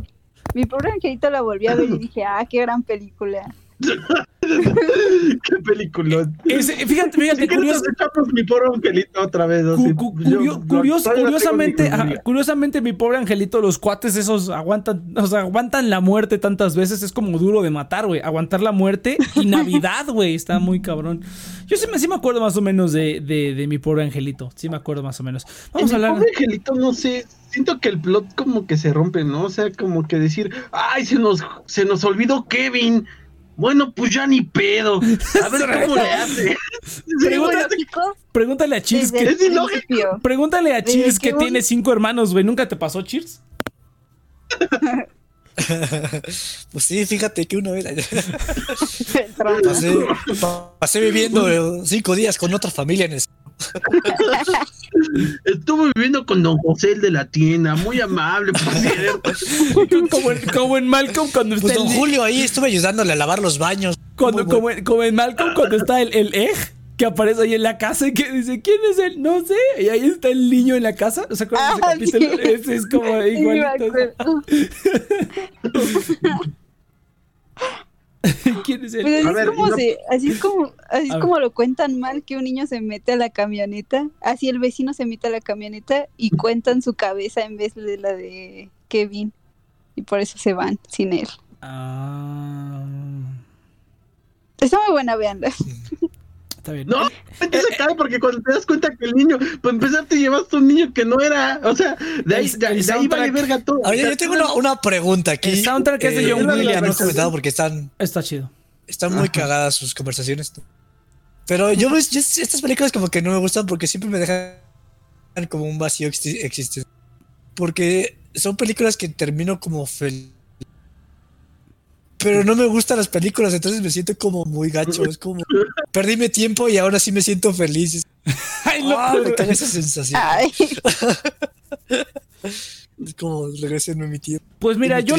Mi pobre angelito la volví a ver y dije, ah, qué gran película. Qué película. Ese- fíjate, fíjate, Si mi pobre angelito otra vez. así. cu- yo curios- curiosamente, mi curiosamente, mi pobre angelito, los cuates esos aguantan, o sea, aguantan la muerte tantas veces, es como duro de matar, güey. Aguantar la muerte y Navidad, güey, está muy cabrón. Yo sí me, sí me acuerdo más o menos de, de, de mi pobre angelito, sí me acuerdo más o menos. Vamos a En hablar. pobre angelito, no sé, siento que el plot como que se rompe, ¿no? O sea, como que decir, ay, se nos, se nos olvidó Kevin. Bueno, pues ya ni pedo. A ver cómo le hace. Pregúntale a Cheers que Es ilógico. Pregúntale a Cheers que tiene cinco hermanos, güey. ¿Nunca te pasó, Cheers? Pues sí, fíjate que una vez pasé, pa- pasé viviendo cinco días con otra familia en el... Estuve viviendo con don José, el de la tienda, muy amable, por cierto. Como en, como en Malcolm cuando Pues está don el- Julio ahí estuve ayudándole a lavar los baños. Cuando, como, en- como en Malcolm cuando está el, el Egg que aparece ahí en la casa y que dice, ¿quién es él? No sé. Y ahí está el niño en la casa. ¿Se acuerdan de Ah, ese capítulo? sí. Ese es como igualito. ¿Quién es él? Pero así, es ver, como no- se- así es como así es A ver. como lo cuentan mal que un niño se mete a la camioneta, así el vecino se mete a la camioneta y cuentan su cabeza en vez de la de Kevin y por eso se van sin él. Ah, Está muy buena, veanla. Está bien. No, te se cae porque cuando te das cuenta que el niño, para empezar, te llevaste un niño que no era. O sea, de ahí, El- de, el de ahí vale verga todo. Oye, yo tengo una, una pregunta aquí. El soundtrack es de Eh, John Williams. lo he comentado porque están, Está chido. están muy Ajá. cagadas sus conversaciones. Pero yo, ves- yo- estas películas como que no me gustan porque siempre me dejan como un vacío exi- existencial. Porque son películas que termino como feliz. Pero no me gustan las películas, entonces me siento como muy gacho. Es como, perdí mi tiempo y ahora sí me siento feliz. Ay, loco. me caga esa sensación. Ay, como regresenme mi tiempo. Pues mira, mi yo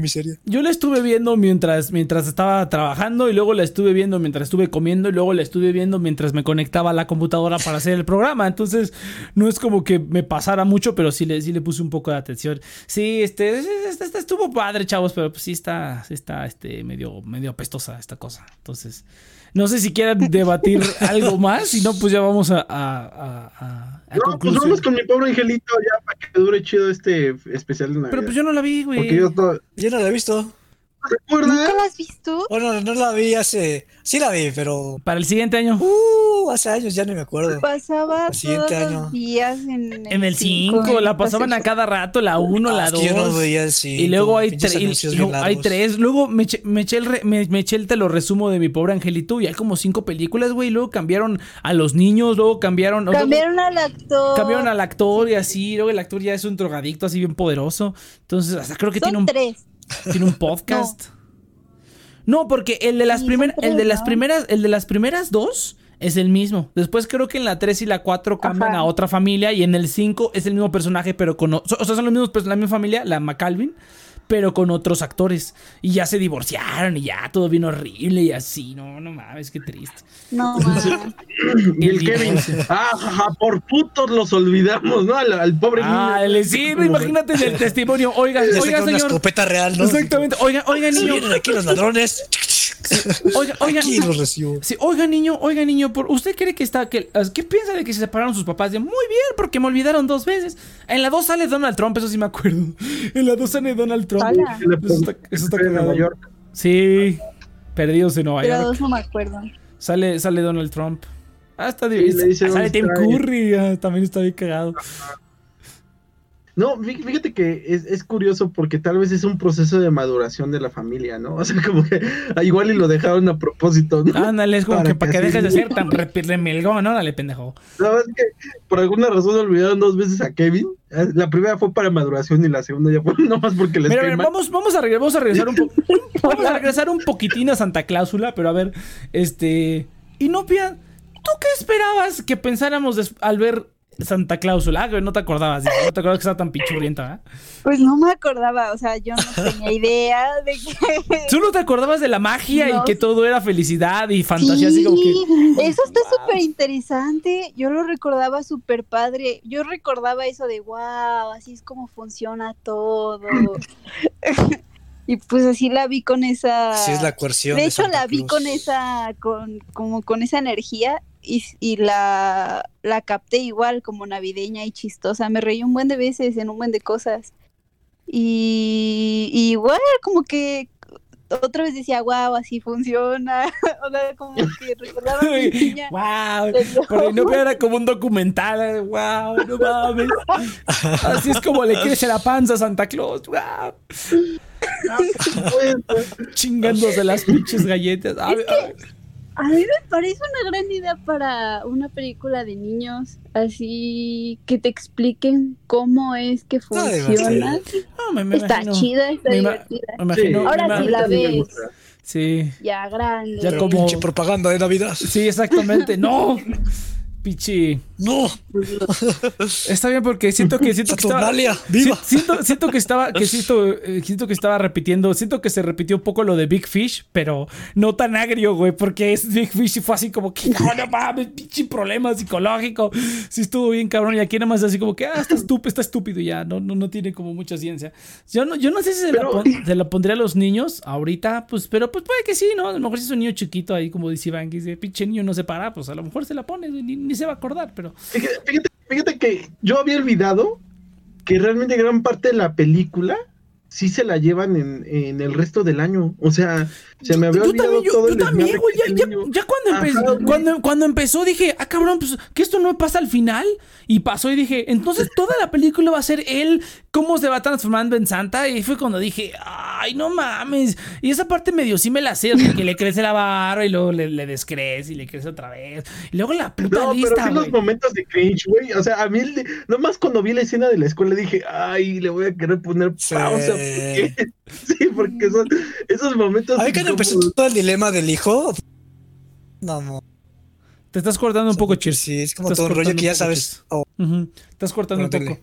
miseria. yo la estuve viendo mientras, mientras estaba trabajando y luego la estuve viendo mientras estuve comiendo y luego la estuve viendo mientras me conectaba a la computadora para hacer el programa. Entonces, no es como que me pasara mucho, pero sí le, sí le puse un poco de atención. Sí, este, este- este estuvo padre, chavos, pero pues sí está, sí está este, medio, medio apestosa esta cosa. Entonces, no sé si quieran debatir algo más, si no, pues ya vamos a, a, a- a- a No, pues vamos con mi pobre angelito ya para que dure chido este especial de Navidad. Pero pues yo no la vi, güey. Porque yo todo. Yo no la he visto. ¿Nunca la has visto? Bueno, no la vi hace. Sí la vi, pero. Para el siguiente año. Uh, hace años ya no me acuerdo. Pasaba El siguiente todos año. los días en En el 5, la pasaban a cada rato, la 1, Ah, la 2. yo no veía el cinco, y luego hay, pinches tre- y- anuncios y bien luego hay largos. tres. Luego me eché, me eché el re- me- me eché el te lo resumo de mi pobre angelito y hay como cinco películas, güey. Luego cambiaron a los niños, luego cambiaron. luego Cambiaron al actor. cambiaron al actor y así. Luego el actor ya es un drogadicto así bien poderoso. Entonces, hasta creo que Son tiene un, tres. Tiene un podcast. No, porque el de las Sí, primeras, el de las primeras, el de las primeras dos es el mismo. Después creo que en la 3 y la 4 cambian Ajá. a otra familia y en el 5 es el mismo personaje, pero con o o sea, son los mismos personajes, la misma familia, la McCalvin, pero con otros actores y ya se divorciaron y ya todo bien horrible y así. No, no mames, qué triste. No, ma. Y el Kevin. Ah, jaja, por putos los olvidamos, ¿no? Al, al pobre Ah, niño. le sí, imagínate en el testimonio. Oiga, oiga, saca una señor. escopeta real, ¿no? Exactamente. Oiga, oiga, Si niño. vienen aquí los ladrones, Oiga, oiga. aquí los recibo. Sí, oiga niño, oiga niño, por, ¿usted cree que está que qué piensa de que se separaron sus papás? De muy bien, porque me olvidaron dos veces. En la 2 sale Donald Trump, eso sí me acuerdo. En la 2 sale Donald Trump. Eso está, eso está en cagado. Nueva York. Sí, perdidos en Nueva Pero York. dos no me acuerdo. Sale, sale Donald Trump. Ah, está Sí, le dice sale Tim Curry, ah, también está bien cagado. No, fí- fíjate que es, es curioso porque tal vez es un proceso de maduración de la familia, ¿no? O sea, como que ah, igual y lo dejaron a propósito, ¿no? Ándale, es como Para que para que dejes de ser tan remelgón, órale, pendejo. La verdad es que por alguna razón olvidaron dos veces a Kevin. Eh, La primera fue para maduración y la segunda ya fue nomás porque les Mira, a ver, vamos, vamos, a regresar, vamos a regresar un poco. vamos a regresar un poquitín a Santa Cláusula, pero a ver, este. Inopia, ¿tú qué esperabas que pensáramos al ver Santa Cláusula? Ah, que no te acordabas, no te acordabas que estaba tan pichurrienta, ¿eh? Pues no me acordaba, o sea, yo no tenía idea de que. ¿Tú no te acordabas de la magia y que todo era felicidad y fantasía así como que. Sí, eso está súper interesante. Yo lo recordaba súper padre. Yo recordaba eso de wow, así es como funciona todo. Y pues así la vi con esa... Sí, es la coerción. de hecho, Santa la vi con esa, con, como con esa energía y, y la, la capté igual como navideña y chistosa. Me reí un buen de veces en un buen de cosas. Y, y igual como que otra vez decía, wow, así funciona. o sea, como que recordaba a mi niña. wow. Pero- no era como un documental. Wow, no mames. Así es como le crece la panza a Santa Claus. Wow. Pues, Chingándose las pinches galletas. A ver, a mí me parece una gran idea para una película de niños, así que te expliquen cómo es que funciona. No, me, me Está imagino. chida, está Me divertida. Me imagino. Ahora me sí la ves. Sí. Ya grande. Ya como- pinche propaganda de Navidad. Sí, exactamente. No. Pichi. No, Está bien porque siento que siento que estaba, viva. Si- Siento, siento que estaba, que siento, eh, siento que estaba repitiendo, siento que se repitió un poco lo de Big Fish, pero no tan agrio, güey, porque es Big Fish y fue así como que no, no mames, pinche problema psicológico. Sí estuvo bien cabrón y aquí nada más así como que ah, está estúpido, está estúpido y ya, no, no, no tiene como mucha ciencia. Yo no, yo no sé si se, la, Pero- pon- se la pondría a los niños ahorita, pues, pero pues puede que sí, ¿no? A lo mejor si es un niño chiquito ahí, como dice Iván, que dice, pinche niño no se para, pues a lo mejor se la pone, güey, ni, se va a acordar, pero fíjate que yo había olvidado que realmente gran parte de la película sí se la llevan en, en el resto del año. O sea, se me había Yo olvidado también, yo- todo yo el también, güey. Ya, cuando, empezó, cuando, cuando empezó dije, ah, cabrón, pues que esto no pasa al final. Y pasó y dije, entonces toda la película va a ser él, cómo se va transformando en Santa. Y fue cuando dije, ay, no mames. Y esa parte medio sí me la sé, que le crece la barba y luego le, le descrece y le crece otra vez. Y luego la puta No, pero lista, sí los momentos de cringe, güey. O sea, a mí, nomás cuando vi la escena de la escuela dije, ay, le voy a querer poner Sí. pausa. Porque... sí, porque son esos momentos. A ver cuando empezó todo el dilema del hijo. No, no. Te estás cortando un poco, Cheers. Sí, es como Estás todo un rollo cortando que ya un poco, sabes. Oh, Ujú, Estás cortando Bueno, un dale.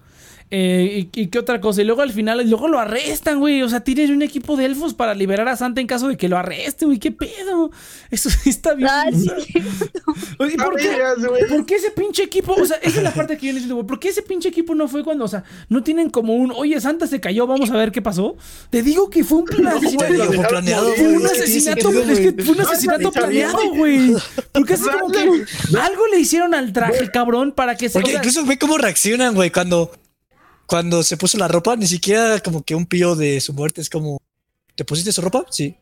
Eh, ¿y, y qué otra cosa? Y luego al final, y luego lo arrestan, güey. O sea, tienes un equipo de elfos para liberar a Santa en caso de que lo arresten, güey. ¿Qué pedo? Eso sí está bien. Ah, sí. Oye, ¿por qué? ¿Por qué ese pinche equipo? O sea, esa es la parte que yo necesito, güey. ¿Por qué ese pinche equipo no fue cuando, o sea, no tienen como un, oye, Santa se cayó, vamos a ver qué pasó? Te digo que fue un plan. Fue planeado, Fue un Es asesinato, es que fue un asesinato planeado, güey. Porque así como que algo le hicieron al traje, cabrón, para que se. Porque incluso ve cómo reaccionan, güey, cuando, cuando se puso la ropa, ni siquiera como que un pío de su muerte es como, ¿te pusiste su ropa? Sí.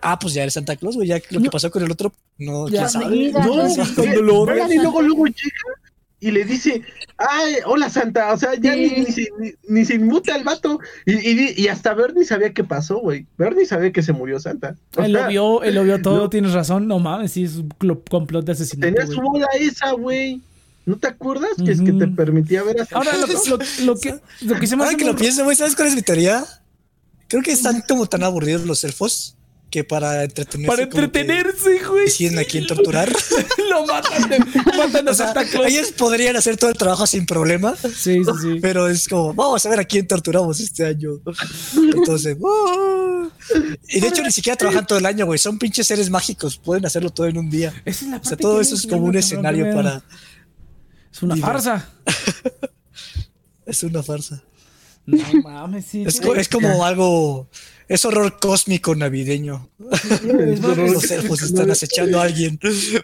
Ah, pues ya eres Santa Claus, güey, ya lo que pasó con el otro, no, Ya. quién sabe. Mira, No, no, cuando lo Vean, y luego, luego llega y le dice, ay, hola Santa, o sea, ya ni, Sí. ni se, ni, ni se inmuta el vato. Y, y, y hasta Bernie sabía qué pasó, güey. Bernie sabía que se murió Santa. O Él lo vio, él lo vio todo, no. tienes razón. No mames, sí, es un complot de asesinato. tenía güey. su bola esa, güey. ¿No te acuerdas? Que es que te permitía ver a Santa. Ahora, lo, lo- lo que, lo que se me Ahora que lo pienso, güey, ¿sabes cuál es mi teoría? Creo que están como tan aburridos los elfos que para entretenerse. Para entretenerse, güey. Deciden a quién torturar. lo matan, de- matan a o sea, ellos podrían hacer todo el trabajo sin problema, Sí, sí, sí. pero es como, vamos a ver a quién torturamos este año. Entonces, ¡oh! y de hecho ni siquiera trabajan todo el año, güey. Son pinches seres mágicos, pueden hacerlo todo en un día. Esa es la O sea, parte todo que eso es como un escenario para. Es una Dime. farsa. Es una farsa. No mames, sí. Es, como algo. Es horror cósmico navideño. Los elfos están acechando a alguien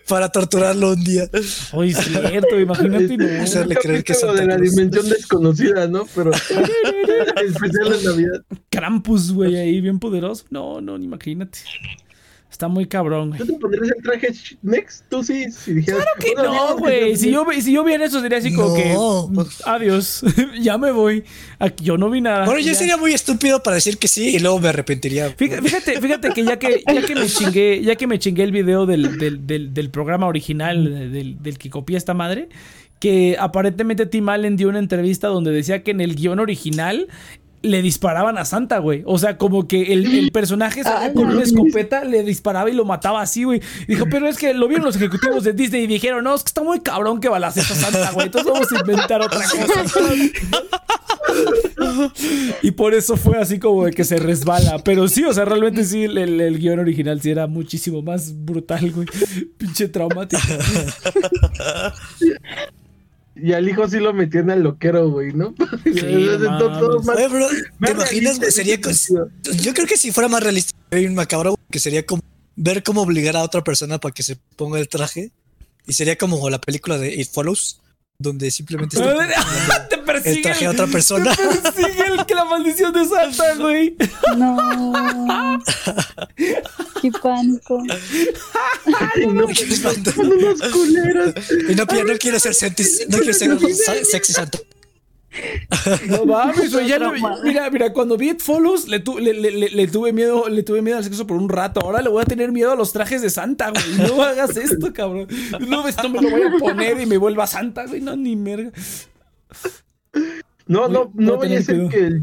para torturarlo un día. Oye, es cierto, imagínate. no. Hacerle creer que es de la dimensión desconocida, ¿no? Pero especial en Navidad. Krampus, güey, ahí bien poderoso. No, no, imagínate. Está muy cabrón, güey. ¿Tú te pondrías el traje next? Tú sí, si dijeras. Que "Hola, no, güey. Si yo, si yo viera eso, sería así como No. que. mm, Adiós. ya me voy. Aquí yo no vi nada. Bueno, yo Ya. sería muy estúpido para decir que sí y luego me arrepentiría. Fíjate, fíjate, fíjate que ya que, ya que me chingué, ya que me chingué el video del, del, del, del programa original del, del que copié esta madre, que aparentemente Tim Allen dio una entrevista donde decía que en el guion original le disparaban a Santa, güey. O sea, como que el, el personaje salía Ah, con una escopeta, le disparaba y lo mataba así, güey. Y Dijo, pero es que lo vieron los ejecutivos de Disney y dijeron, no, es que está muy cabrón que balacea a Santa, güey. Entonces vamos a inventar otra cosa. Y por eso fue así como de que se resbala. Pero sí, o sea, realmente sí, el, el- el guion original sí era muchísimo más brutal, güey. Pinche traumático. y al hijo sí lo metían al loquero, güey, ¿no? no Todo- más- Oye, bro, ¿te imaginas, güey? Sería. Yo creo que si fuera más realista, un macabro, que sería como ver cómo obligar a otra persona para que se ponga el traje. Y sería como la película de It Follows, donde simplemente está Te el persigue. traje a otra persona. Te persigue el que la maldición de Santa, güey. No. Qué pánico. Ay, no, Qué espanto. son unos culeros. Y no, no quiero ser sexy, no quiero ser sa- sexy santo. No mames, güey. ya no- mira, mira, cuando vi It Follows, le, tu- le, le- le- le tuve miedo, le tuve miedo al sexo por un rato. Ahora le voy a tener miedo a los trajes de Santa, güey. No hagas esto, cabrón. No, esto me lo voy a poner y me vuelva Santa, güey. No, ni merga. No, no, a no vaya a ser que el,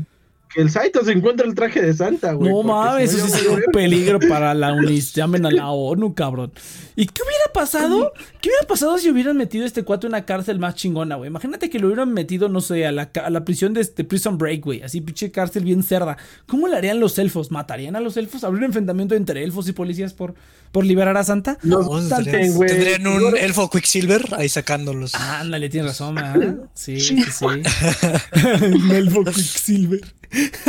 que el Saito se encuentre el traje de Santa, güey. No mames, si eso sí sería un peligro para la UNIS. Llamen a la ONU, cabrón. ¿Y qué hubiera pasado? ¿Qué hubiera pasado si hubieran metido a este cuate en una cárcel más chingona, güey? Imagínate que lo hubieran metido, no sé, a la, a la prisión de este Prison Break, güey. Así, pinche cárcel bien cerda. ¿Cómo le harían los elfos? ¿Matarían a los elfos? ¿Habría un enfrentamiento entre elfos y policías por, por liberar a Santa? No, Vamos, Santa, tendrían, güey. tendrían un elfo Quicksilver ahí sacándolos. Ah, ándale, tienes razón, ¿verdad? Sí, sí, sí. un elfo Quicksilver.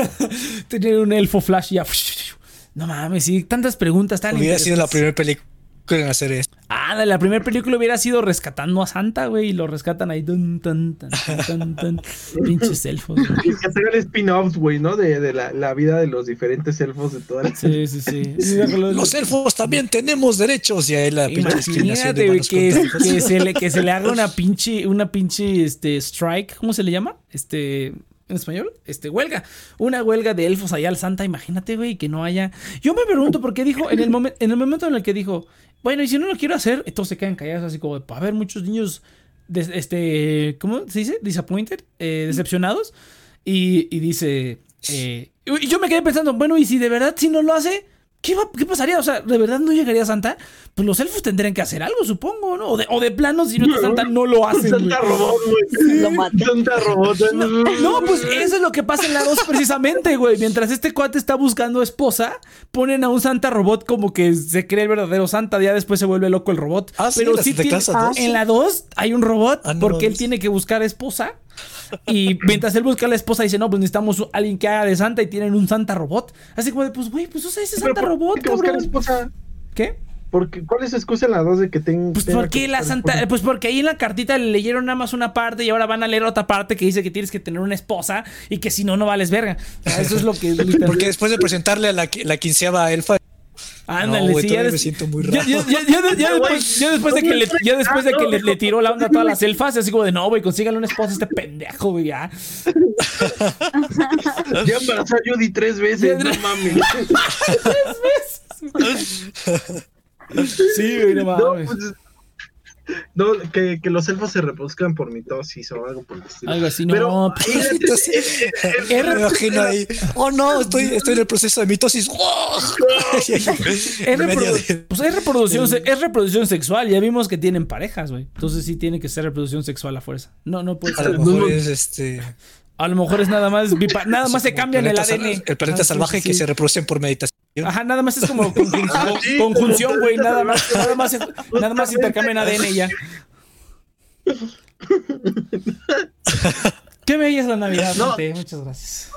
Tener un elfo Flash ya. No mames, sí, tantas preguntas tan Hubiera sido la primera película en hacer esto. Ah, la primera película hubiera sido rescatando a Santa, güey, y lo rescatan ahí. Dun, tan, tan. Pinches elfos. güey. Y que hacer spin-offs, güey, ¿no? De, de la, la vida de los diferentes elfos de todas las... Sí, sí, sí. Con los- Los elfos también tenemos derechos y ahí la pinche Imagínate, güey, que, que se le, que se le haga una pinche, una pinche, este, strike, ¿cómo se le llama? Este, en español, este, huelga. Una huelga de elfos allá al Santa, imagínate, güey, que no haya... Yo me pregunto por qué dijo, en el, momen- en el momento en el que dijo, bueno, y si no lo quiero hacer, entonces se quedan callados así como, a ver, muchos niños, des- este, ¿cómo se dice? Disappointed, eh, decepcionados. Y, y dice, eh, y yo me quedé pensando, bueno, y si de verdad si no lo hace, ¿qué, va- qué pasaría? O sea, ¿de verdad no llegaría Santa? Pues los elfos tendrían que hacer algo, supongo, ¿no? O de, o de plano, si no está Santa, no lo hacen. güey. Santa Robot, güey. Lo mata. Santa Robot. No, pues eso es lo que pasa en la 2 precisamente, güey. Mientras este cuate está buscando esposa, ponen a un Santa robot como que se cree el verdadero Santa, ya después se vuelve loco el robot. Ah, sí, Pero sí Santa tiene- en la 2 hay un robot Ah, no porque él tiene que buscar esposa. Y mientras él busca a la esposa, dice, no, pues necesitamos a alguien que haga de Santa y tienen un Santa robot. Así como de, pues, güey, pues usa ese Santa robot, cabrón. esposa. ¿Qué? Porque, ¿Cuál es su excusa en la 2 de que tenga Pues porque que la Santa, pues porque ahí en la cartita le leyeron nada más una parte y ahora van a leer otra parte que dice que tienes que tener una esposa y que si no, no vales verga. O sea, eso es lo que... literal- Porque después de presentarle a la, la quinceava elfa, Ándale, No, sí, ya, me siento muy ya- raro. ya- ya- ya- ya después, ya después de que le, ya después de que le, le tiró la onda a todas las elfas, así como de no, güey, consíganle una esposa a este pendejo, güey, ya. Ya embarazó a Judy tres veces, no mames. Sí, güey, no No, mames. pues, no, que, que los elfos se reproduzcan por mitosis o algo por el estilo. Algo así, no. Pero pues, Entonces, me imagino ahí. Oh no, estoy, estoy en el proceso de mitosis. es, reprodu- pues es reproducción, es reproducción sexual. Ya vimos que tienen parejas, güey. Entonces sí tiene que ser reproducción sexual a fuerza. No, no puede A ser. lo mejor es este. A lo mejor es nada más, nada más se cambian el ADN. El planeta Ah, sí, salvaje sí, que se reproducen por meditación. Ajá, nada más es como Ah, conjunción, güey, nada más, nada más, nada más intercambian ADN ya. Qué bella es la Navidad, No. Muchas gracias.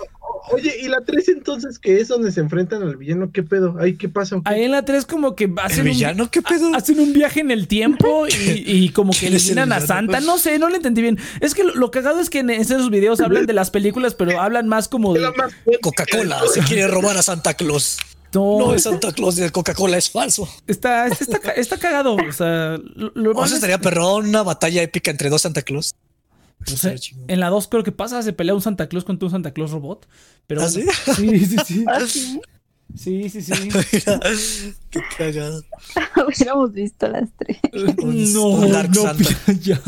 Oye, ¿y la 3 entonces que es donde se enfrentan al villano? ¿Qué pedo? ¿Ahí qué pasa? Ahí en la 3 como que ¿El hacen un, villano? ¿Qué pedo? hacen un viaje en el tiempo y, y como que ¿Quién es el eliminan a? Santa. No sé, no lo entendí bien. Es que lo, lo cagado es que en esos videos hablan de las películas, pero hablan más como de... Coca-Cola se quiere robar a Santa Claus. No, No, es Santa Claus de Coca-Cola, es falso. está, está, está, ca- está cagado. O sea, lo, lo O sea, es- estaría perrón una batalla épica entre dos Santa Claus. Eh, chingón. en la 2 creo que pasa, se pelea un Santa Claus contra un Santa Claus robot. Pero ¿Ah, bueno. sí, sí, sí. Ah, sí. Sí, sí, sí. Mira, qué cagado. Hubiéramos visto las tres. No, no, Santa. Ya.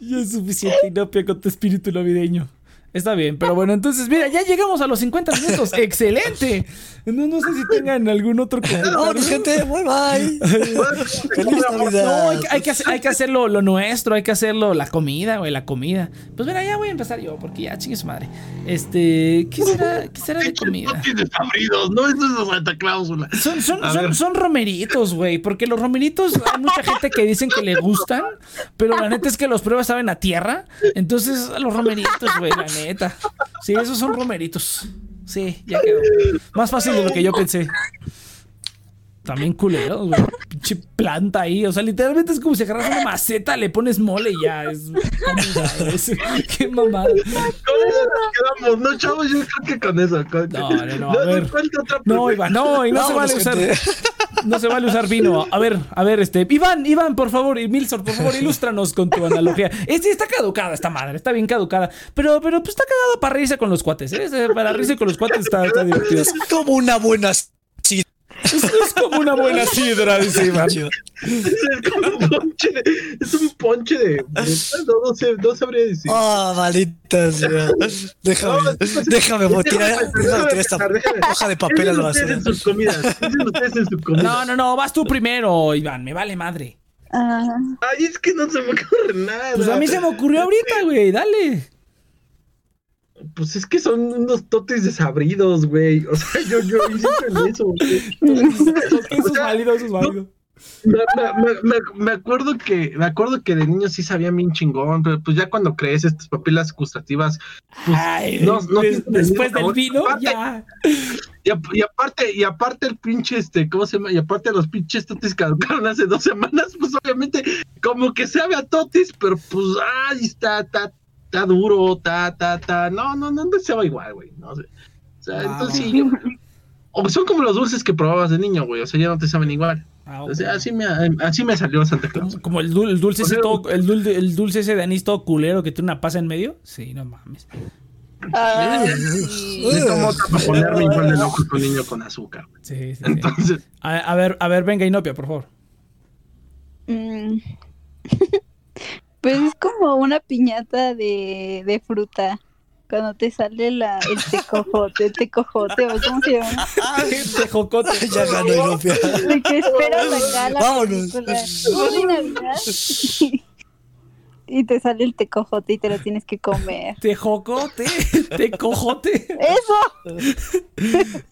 ya es suficiente, Inopia, con tu espíritu navideño. Está bien, pero bueno, entonces, mira, ya llegamos a los 50 minutos. ¡Excelente! No, no sé si tengan algún otro comentario. No, gente, bye bye. Feliz No, Navidad. hay, que- hay que hacer, hay que hacerlo lo nuestro, hay que hacerlo la comida, güey, la comida. Pues mira, ya voy a empezar yo, porque ya chingue su madre. Este, ¿qué será, qué será de comida? Pinches desabridos, no, eso es Santa Cláusula. Son, son, son, son romeritos, güey, porque los romeritos hay mucha gente que dicen que le gustan, pero la neta es que los pruebas saben a tierra. Entonces, los romeritos, güey, la neta. Sí, esos son romeritos. Sí, ya quedó. Más fácil de lo que yo pensé. También culeros, güey. Pinche planta ahí. O sea, literalmente es como si agarras una maceta, le pones mole y ya. Es Qué mamada. Con eso nos quedamos, ¿no, chavos? Yo creo que con eso. con- No, no, no, a ver. No. Iván, no, y no se Vámonos, vale usar. gente. No se vale usar vino. A ver, a ver, este. Iván, Iván, por favor, y Milsor, por favor, ilústranos con tu analogía. Este está caducada esta madre, está bien caducada. Pero, pero, pues está cagado para reírse con los cuates, ¿eh? Para reírse con los cuates está, está divertido. Es como una buena. Es, es como una buena sidra, dice Iván. Es como un ponche de. Es un ponche de. no, no sé, no sabría decir. Oh, maldita sea. Déjame, déjame Déjame tirar, pensar, déjame déjame tirar esta hoja de papel a la ustedes basura. en sus comidas. Piensen ustedes en sus comidas. No, no, no, vas tú primero, Iván, me vale madre. Ah, Ay, es que no se me ocurre nada. Pues a mí se me ocurrió ahorita, güey, dale. Pues es que son unos totes desabridos, güey. O sea, yo, yo insisto en eso, güey. Eso es válido, eso es válido. Me, me- me- me acuerdo que me acuerdo que de niño sí sabía bien chingón, pero pues ya cuando creces tus papilas gustativas, pues, Ay, no- después del vino, ya. y, ap- y aparte, y aparte el pinche este, ¿cómo se llama? Y aparte los pinches totis caducaron hace dos semanas, pues obviamente como que sabe a totis, pero pues ay, está, está, está duro, está, está, está, no, no, no, no se va igual, güey, no sé. O sea, Ah, entonces sí, yo- o son como los dulces que probabas de niño, güey, o sea, ya no te saben igual. Ah, O sea, así me, así me salió Santa Claus. Como, como el, dul- el dulce O ese todo- el, dulce, el dulce ese de anís todo culero que tiene una pasa en medio. Sí, no mames. sí. Me para ponerme igual de loco con niño con azúcar. güey. Sí, sí, sí. Entonces, A, a ver, a ver, venga, Inopia, por favor. Mm. Pues es como una piñata de, de fruta. Cuando te sale la, el tecojote, el tecojote, o cómo se llama. Tejocote. Ya ganó Inopia. De que esperas acá la Vámonos. película. "Oh, de Navidad", Y te sale el tecojote y te lo tienes que comer. Tejocote. Tecojote. ¡Eso!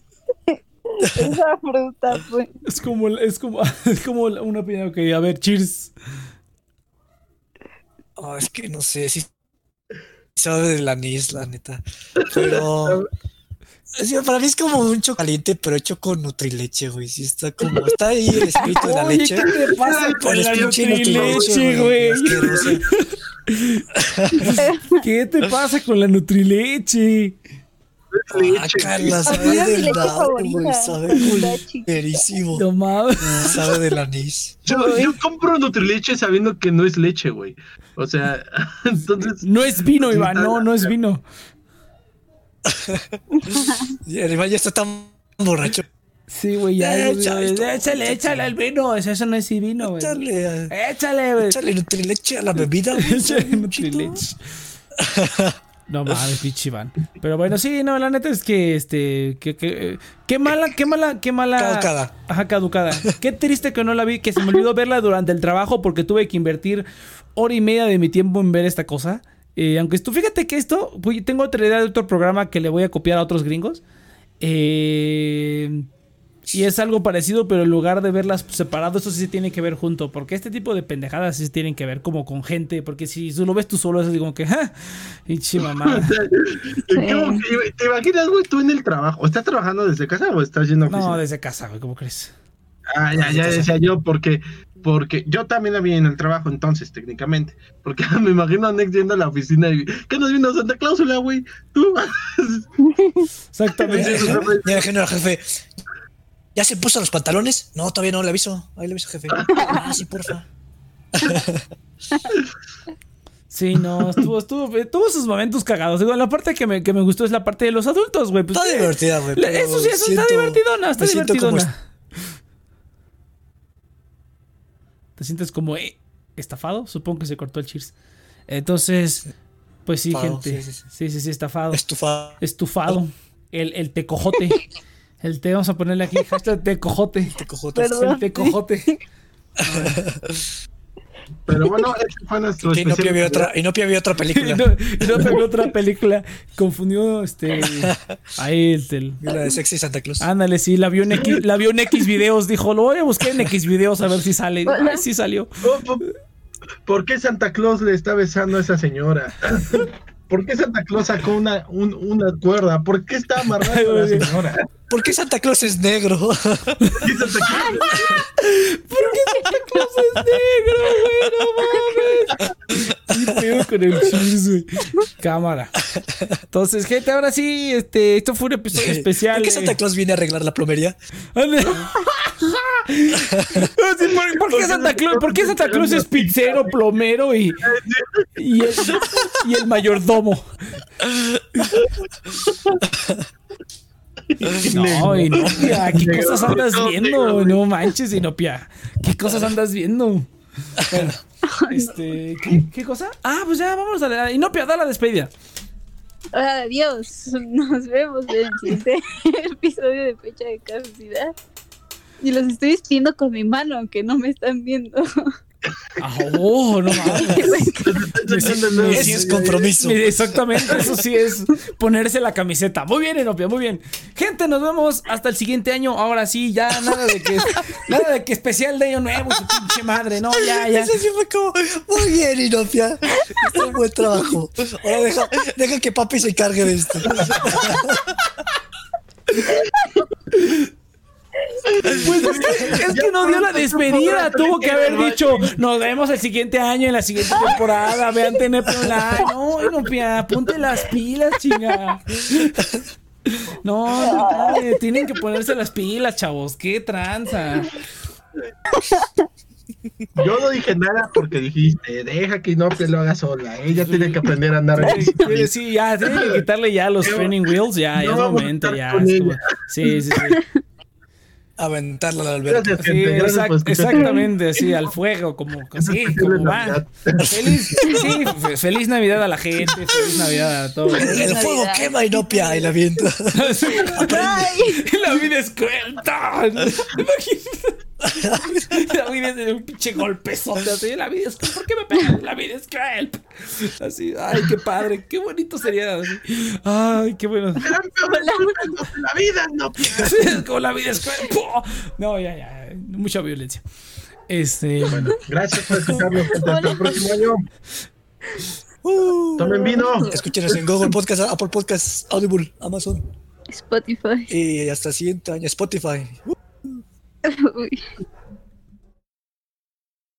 Esa fruta, pues. Es como, es como, es como una opinión. Ok, a ver, cheers. Oh, es que no sé si sabe del anís, la neta. Pero para mí es como un chocolate, pero hecho con nutrileche, güey. Sí, está como, está ahí el espíritu de la Oye, leche. ¿qué te pasa con la nutrileche, güey? asqueroso. ¿Qué te pasa con la nutrileche? Mi sabe del güey. Sabe culerísimo. No mames. Sabe del anís. yo, yo compro Nutrileche sabiendo que no es leche, güey. O sea, entonces, No es vino, Iván. No, no es vino. Además ya está tan borracho. Sí, güey, ya. Echa esto, échale, échale al vino. Eso no es vino, güey. Échale, a- Échale, güey. échale nutrileche a la bebida. Échale Nutrileche. No mames, pinche Iván. Pero bueno, sí, no, la neta es que, este, que, que, qué mala, qué mala, qué mala. Caducada. Ajá, caducada. Qué triste que no la vi, que se me olvidó verla durante el trabajo porque tuve que invertir hora y media de mi tiempo en ver esta cosa. Eh, aunque esto, fíjate que esto, tengo otra idea de otro programa que le voy a copiar a otros gringos. Eh, y es algo parecido, pero en lugar de verlas separado, eso sí se tiene que ver junto. Porque este tipo de pendejadas sí se tienen que ver como con gente. Porque si tú lo ves tú solo, es así como que, ¡ja! Pinche mamada. ¿cómo que- ¿te imaginas, güey, tú en el trabajo? ¿Estás trabajando desde casa o estás yendo a No, oficina? desde casa, güey, ¿cómo crees? Ah, ya, ya decía yo, porque, porque yo también había en el trabajo entonces, técnicamente. Porque me imagino a Nex yendo a la oficina y, ¿qué nos vino Santa Cláusula, güey? Tú. Exactamente. Imagino al jefe. ¿Ya se puso los pantalones? No, todavía no le aviso. Ahí le aviso, jefe. Ah, sí, porfa. Sí, no, estuvo, estuvo, eh, tuvo sus momentos cagados. Digo, la parte que me, que me gustó es la parte de los adultos, güey. Pues, Está eh, divertida, güey. Eso sí, eso siento- está divertidona, está divertidona. ¿Te sientes como eh, estafado? Supongo que se cortó el cheers. Entonces, pues Pues sí, Estufado, gente. sí, sí, sí. Sí, sí, sí, estafado. Estufado. Estufado. El, el tecojote. El te vamos a ponerle aquí. Hashtag tecojote. Te cojotas. Perdón. El tecojote. Pero bueno, ese fue nuestro Y no especial. vio otra, y no vio otra Y película. no, y no pegó otra película. Confundió este. Ahí el. la de Sexy Santa Claus. Ándale, sí, la vio en X, la vio en X videos. Dijo, lo voy a buscar en X videos a ver si sale. Ay, sí salió. Oh, oh, ¿Por qué Santa Claus le está besando a esa señora? ¿Por qué Santa Claus sacó una, un- una cuerda? ¿Por qué está amarrando a la señora? ¿Por qué Santa Claus es negro? ¿Por qué Santa Claus? Es negro, güey, no mames. ¿Qué pedo con el Cheers, güey? Cámara. Entonces, gente, ahora sí, este, esto fue un episodio especial. ¿Por qué. Santa Claus viene a arreglar la plomería? ¿Por, por qué Santa Claus, por qué Santa Claus es pizzero, plomero y, y, el, y el mayordomo? No, Inopia, ¿qué Negro. cosas andas viendo? negro, No manches, Inopia. ¿Qué cosas andas viendo? Bueno, este, ¿qué, qué cosa? Ah, pues ya, vamos a la Inopia, da la despedida. Adiós. Nos vemos en el siguiente episodio de Fecha de Caducidad. Y los estoy despidiendo con mi mano, aunque no me están viendo. Oh, no mames. Es compromiso. Exactamente, eso sí es ponerse la camiseta. Muy bien, Enopia, muy bien. Gente, nos vemos hasta el siguiente año. Ahora sí, ya nada de que nada de que especial de año nuevo, su pinche madre. No, ya, ya. Ese sí fue como, muy bien, Inopia. Es un buen trabajo. Ahora deja, deja que papi se encargue de esto. Pues es que, es que no dio la despedida. Tuvo que haber dicho, nos vemos el siguiente año en la siguiente temporada. Vean tener online. No, Enopia, ponte las pilas, chinga. No, no, no, tienen que ponerse las pilas, chavos. Qué tranza. Yo no dije nada porque dijiste, deja que Inopia lo haga sola. Ella tiene que aprender a andar Sí, sí, ya, tienen que quitarle ya los training wheels, ya, ya no es vamos a momento, ya. Sí, sí, sí. Aventarla a la alberca. Gracias, Sí, gente. Gracias exact- exactamente, así, al fuego, como así, como va. Feliz, sí, fe- feliz Navidad a la gente, feliz Navidad a todos. El fuego Navidad. quema Inopia y la viento. ¡Ay! La vida es cruel. La vida es un pinche golpezote así. La vida es cruel. ¿Por qué me pegan? La vida es cruel. Así, ay, qué padre. Qué bonito sería. así. Ay, qué bueno. La vida, es como la vida es cruel. ¡Pum! No, ya, ya. Mucha violencia. Este. Bueno, gracias por escucharnos. Hasta el próximo año. Uh. Tomen vino. Escúchenos en Google Podcast, Apple Podcast, Audible, Amazon. Spotify. Y hasta el siguiente año, Spotify. Uy. Ui.